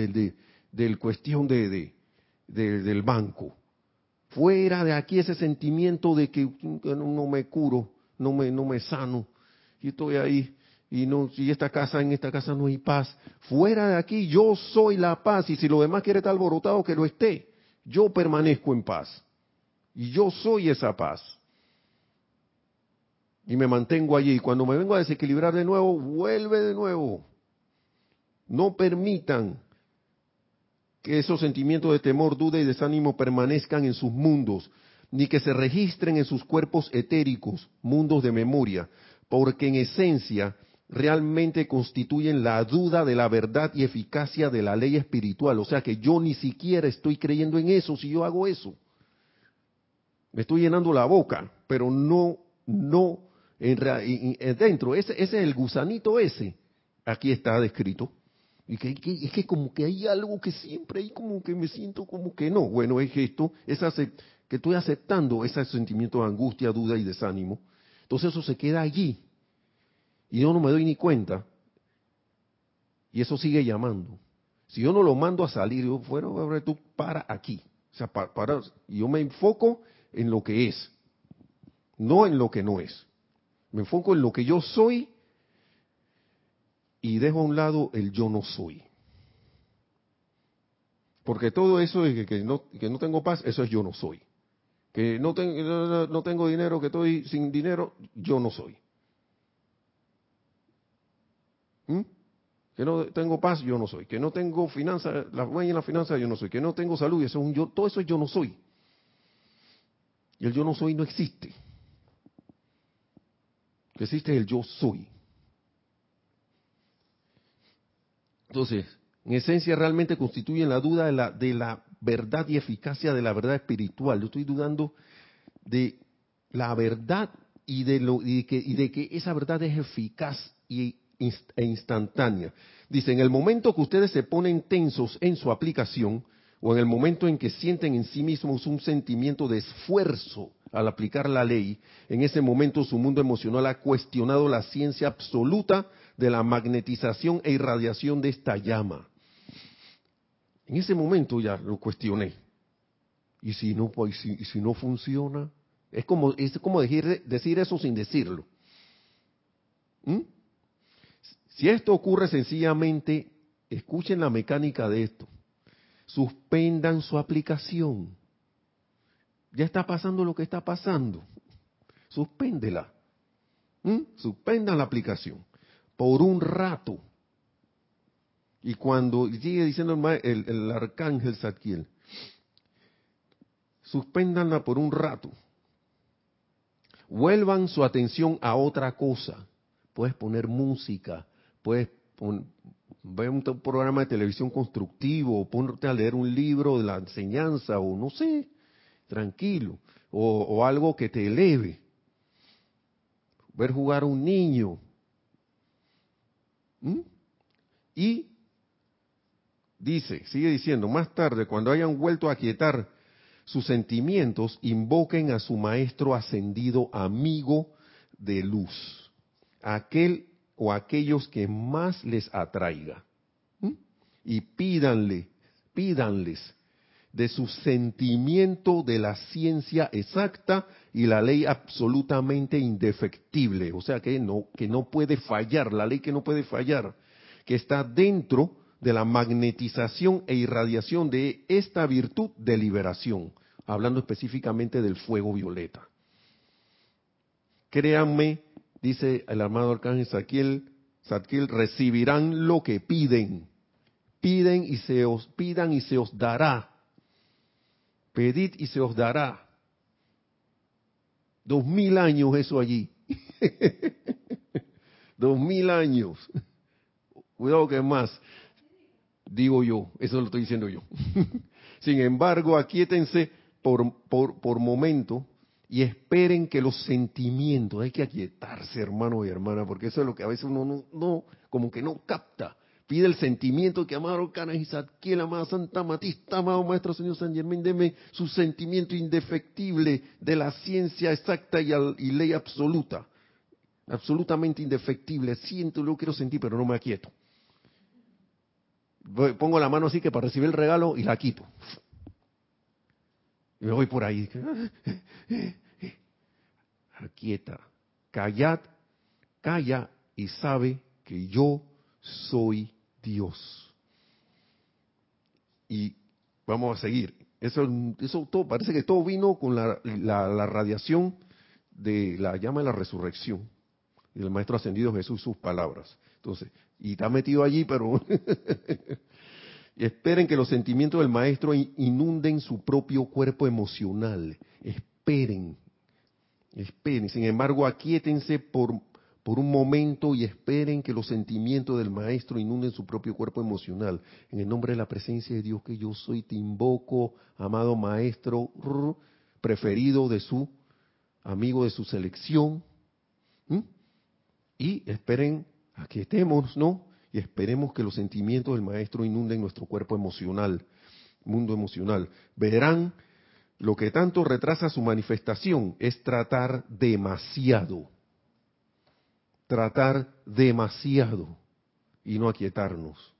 del, cuestión de, del banco. Fuera de aquí ese sentimiento de que, no me curo, no me, no me sano. Y estoy ahí, y no, si esta casa, en esta casa no hay paz. Fuera de aquí yo soy la paz, y si lo demás quiere estar alborotado, que lo esté. Yo permanezco en paz. Y yo soy esa paz. Y me mantengo allí. Y cuando me vengo a desequilibrar de nuevo, vuelve de nuevo. No permitan que esos sentimientos de temor, duda y desánimo permanezcan en sus mundos, ni que se registren en sus cuerpos etéricos, mundos de memoria, porque en esencia realmente constituyen la duda de la verdad y eficacia de la ley espiritual. O sea que yo ni siquiera estoy creyendo en eso si yo hago eso. Me estoy llenando la boca, pero no, no, en, dentro, ese, ese es el gusanito ese. Aquí está descrito y que, es que como que hay algo que siempre hay como que me siento como que no. Bueno, es esto, es que estoy aceptando ese sentimiento de angustia, duda y desánimo. Entonces eso se queda allí. Y yo no me doy ni cuenta. Y eso sigue llamando. Si yo no lo mando a salir, yo fuera, tú para aquí. O sea, para, yo me enfoco en lo que es, no en lo que no es. Me enfoco en lo que yo soy y dejo a un lado el yo no soy. Porque todo eso de que, no, que no tengo paz, eso es yo no soy. Que no, tengo no tengo dinero, que estoy sin dinero, yo no soy. ¿Mm? Que no tengo paz, yo no soy. Que no tengo finanzas, la buena en la finanza, yo no soy. Que no tengo salud, eso es un yo, todo eso yo no soy. Y el yo no soy no existe. Que existe el yo soy. Entonces, en esencia realmente constituyen la duda de la, de la verdad y eficacia de la verdad espiritual. Yo estoy dudando de la verdad y de, lo, que, y de que esa verdad es eficaz y, e instantánea. Dice, en el momento que ustedes se ponen tensos en su aplicación, o en el momento en que sienten en sí mismos un sentimiento de esfuerzo al aplicar la ley, en ese momento su mundo emocional ha cuestionado la ciencia absoluta de la magnetización e irradiación de esta llama. En ese momento ya lo cuestioné. ¿Y si no, pues, si, no funciona? Es como, es como decir, decir eso sin decirlo. ¿Mm? Si esto ocurre sencillamente, escuchen la mecánica de esto. Suspendan su aplicación. Ya está pasando lo que está pasando. Suspéndela. ¿Mm? Suspendan la aplicación por un rato. Y cuando sigue diciendo el, el, arcángel Zadkiel, suspéndanla por un rato. Vuelvan su atención a otra cosa. Puedes poner música, puedes ver un programa de televisión constructivo, o ponerte a leer un libro de la enseñanza, o no sé, tranquilo, o, algo que te eleve. Ver jugar a un niño, ¿Mm? Y dice, sigue diciendo, más tarde, cuando hayan vuelto a quietar sus sentimientos, invoquen a su maestro ascendido amigo de luz, aquel o aquellos que más les atraiga. Y pídanle, pídanles de su sentimiento de la ciencia exacta y la ley absolutamente indefectible, o sea que no, que no puede fallar, la ley que no puede fallar, que está dentro de la magnetización e irradiación de esta virtud de liberación, hablando específicamente del fuego violeta. Créanme, dice el amado arcángel Saquiel, Saquiel, recibirán lo que piden. Piden y se os pidan y se os dará. Pedid y se os dará. Dos mil años eso allí. Dos mil años. Cuidado que más. Digo yo, eso lo estoy diciendo yo. Sin embargo, aquíétense por, por, por momento y esperen que los sentimientos, hay que aquietarse, hermano y hermana, porque eso es lo que a veces uno no, como que no capta. Pide el sentimiento que amado Canas y Sadkiel, amada Santa Matista, amado Maestro Señor San Germán, deme su sentimiento indefectible de la ciencia exacta y, y ley absoluta. Absolutamente indefectible. Siento, lo quiero sentir, pero no me aquieto. Pongo la mano así que para recibir el regalo y la quito. Y me voy por ahí. Aquieta. Callad, calla y sabe que yo soy Dios. Y vamos a seguir. Eso, todo, parece que todo vino con la, radiación de la llama de la resurrección del Maestro Ascendido Jesús, sus palabras. Entonces, y está metido allí, pero esperen que los sentimientos del Maestro inunden su propio cuerpo emocional. Esperen, esperen. Sin embargo, aquíétense por por un momento y esperen que los sentimientos del Maestro inunden su propio cuerpo emocional. En el nombre de la presencia de Dios que yo soy, te invoco, amado Maestro, preferido de su amigo de su selección. Y esperen a que estemos, ¿no? Y esperemos que los sentimientos del Maestro inunden nuestro cuerpo emocional, mundo emocional. Verán lo que tanto retrasa su manifestación es tratar demasiado tratar demasiado y no aquietarnos.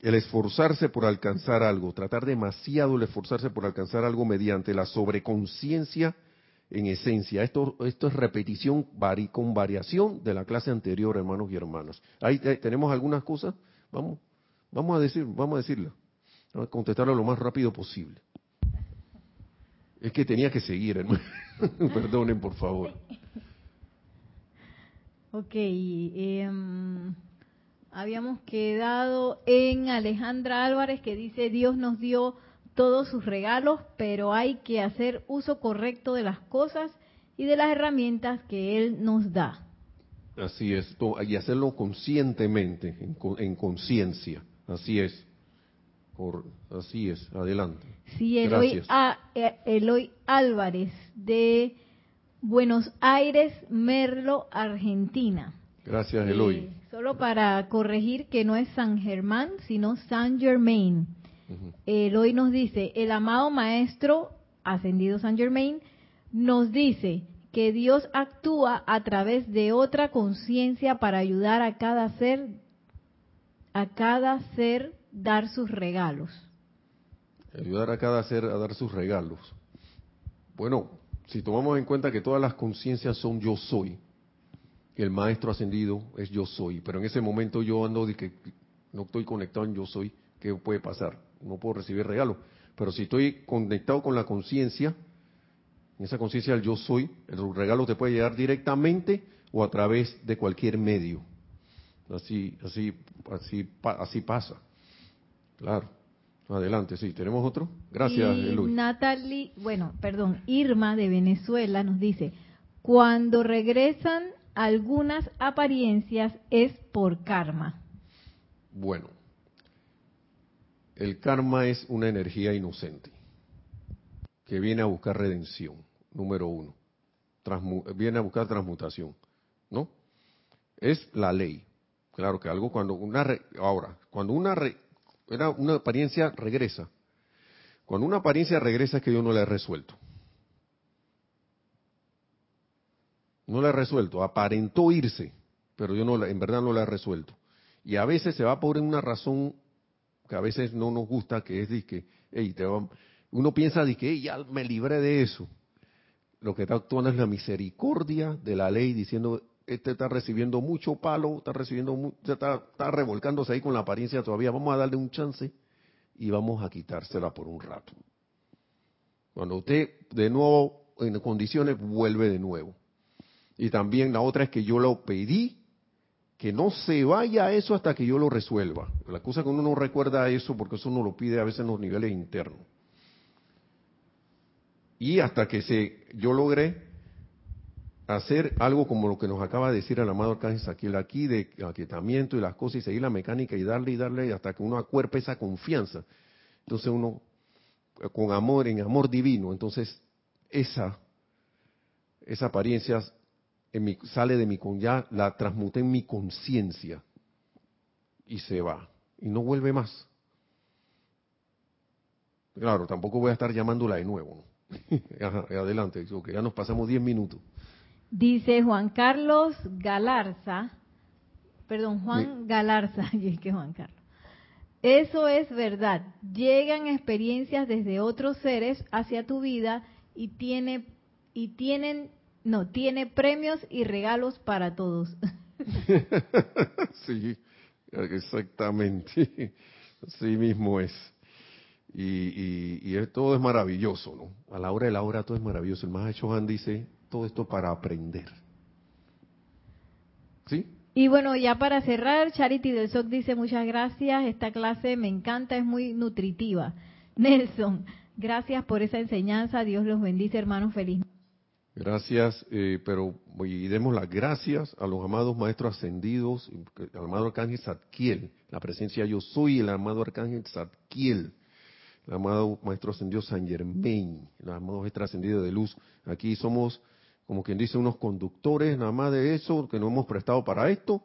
El esforzarse por alcanzar algo, tratar demasiado el esforzarse por alcanzar algo mediante la sobreconciencia en esencia. Esto, esto es repetición con variación de la clase anterior, hermanos y hermanas. Ahí tenemos algunas cosas, vamos, vamos a decir, vamos a decirla, vamos a contestarlo lo más rápido posible. Es que tenía que seguir, hermano. Perdonen, por favor. Ok, em, habíamos quedado en Alejandra Álvarez que dice, Dios nos dio todos sus regalos, pero hay que hacer uso correcto de las cosas y de las herramientas que Él nos da. Así es, y hacerlo conscientemente, en conciencia, así es. Por, así es, adelante. Sí, Eloy, a, eh, Eloy Álvarez de Buenos Aires, Merlo, Argentina. Gracias, Eloy. Eh, solo para corregir que no es San Germán, sino San Germain. Eloy nos dice, el amado maestro ascendido San Germain nos dice que Dios actúa a través de otra conciencia para ayudar a cada ser a cada ser dar sus regalos. Ayudar a cada ser a dar sus regalos. Bueno, si tomamos en cuenta que todas las conciencias son yo soy, el maestro ascendido es yo soy, pero en ese momento yo ando de que no estoy conectado en yo soy, ¿qué puede pasar? No puedo recibir regalos. Pero si estoy conectado con la conciencia, en esa conciencia del yo soy, el regalo te puede llegar directamente o a través de cualquier medio. Así, así, así, así pasa. Claro. Adelante, sí. ¿Tenemos otro? Gracias, y Natalie, bueno, perdón, Irma de Venezuela nos dice, cuando regresan algunas apariencias es por karma. Bueno, el karma es una energía inocente que viene a buscar redención, número uno. viene a buscar transmutación, ¿no? Es la ley. Claro que algo cuando una... ahora, cuando una era una apariencia regresa. Cuando una apariencia regresa es que yo no la he resuelto. No la he resuelto. Aparentó irse, pero yo no la, en verdad no la he resuelto. Y a veces se va por una razón que a veces no nos gusta, que es que, hey, te uno piensa de que ya me libré de eso. Lo que está actuando es la misericordia de la ley, diciendo, este está recibiendo mucho palo, está recibiendo, está, está revolcándose ahí con la apariencia todavía, vamos a darle un chance y vamos a quitársela por un rato. Cuando usted de nuevo en condiciones vuelve de nuevo. Y también la otra es que yo lo pedí, que no se vaya eso hasta que yo lo resuelva. La cosa es que uno no recuerda eso porque eso uno lo pide a veces en los niveles internos. Y hasta que se, yo logré hacer algo como lo que nos acaba de decir el amado Arcángel Saquiel aquí, de aquietamiento y las cosas, y seguir la mecánica y darle y darle hasta que uno acuerpe esa confianza. Entonces uno, con amor, en amor divino, entonces esa, esa apariencia en mi, sale de mi, ya la transmuté en mi conciencia y se va, y no vuelve más. Claro, tampoco voy a estar llamándola de nuevo. adelante, que ya nos pasamos 10 minutos. Dice Juan Carlos Galarza, perdón, Juan Galarza, y que Juan Carlos. Eso es verdad. Llegan experiencias desde otros seres hacia tu vida y tiene y tienen no, tiene premios y regalos para todos. sí, exactamente. Así mismo es. Y, y, todo es maravilloso, ¿no? A la hora de la hora todo es maravilloso. El más Chohan dice, todo esto para aprender. ¿Sí? Y bueno, ya para cerrar, Charity del SOC dice muchas gracias, esta clase me encanta, es muy nutritiva. Nelson, gracias por esa enseñanza, Dios los bendice, hermanos, feliz. Gracias, eh, pero y demos las gracias a los amados maestros ascendidos, al amado arcángel Zadkiel, la presencia yo soy, el amado arcángel Zadkiel, el amado maestro ascendido San Germain, el amado maestro ascendido de luz. Aquí somos como quien dice, unos conductores nada más de eso, que no hemos prestado para esto.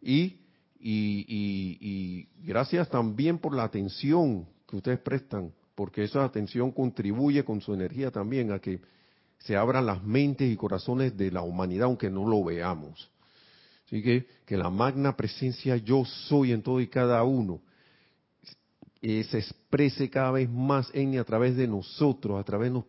Y, y, gracias también por la atención que ustedes prestan, porque esa atención contribuye con su energía también a que se abran las mentes y corazones de la humanidad, aunque no lo veamos. Así que, que la magna presencia yo soy en todo y cada uno se exprese cada vez más en y a través de nosotros, a través de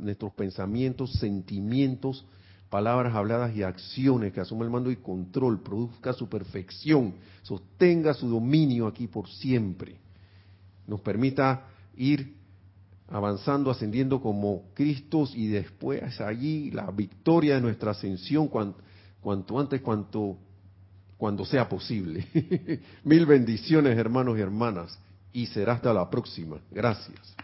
nuestros pensamientos, sentimientos, palabras habladas y acciones, que asume el mando y control, produzca su perfección, sostenga su dominio aquí por siempre, nos permita ir avanzando, ascendiendo como Cristos y después allí la victoria de nuestra ascensión cuanto, cuanto antes, cuanto cuando sea posible. Mil bendiciones, hermanos y hermanas y será hasta la próxima. Gracias.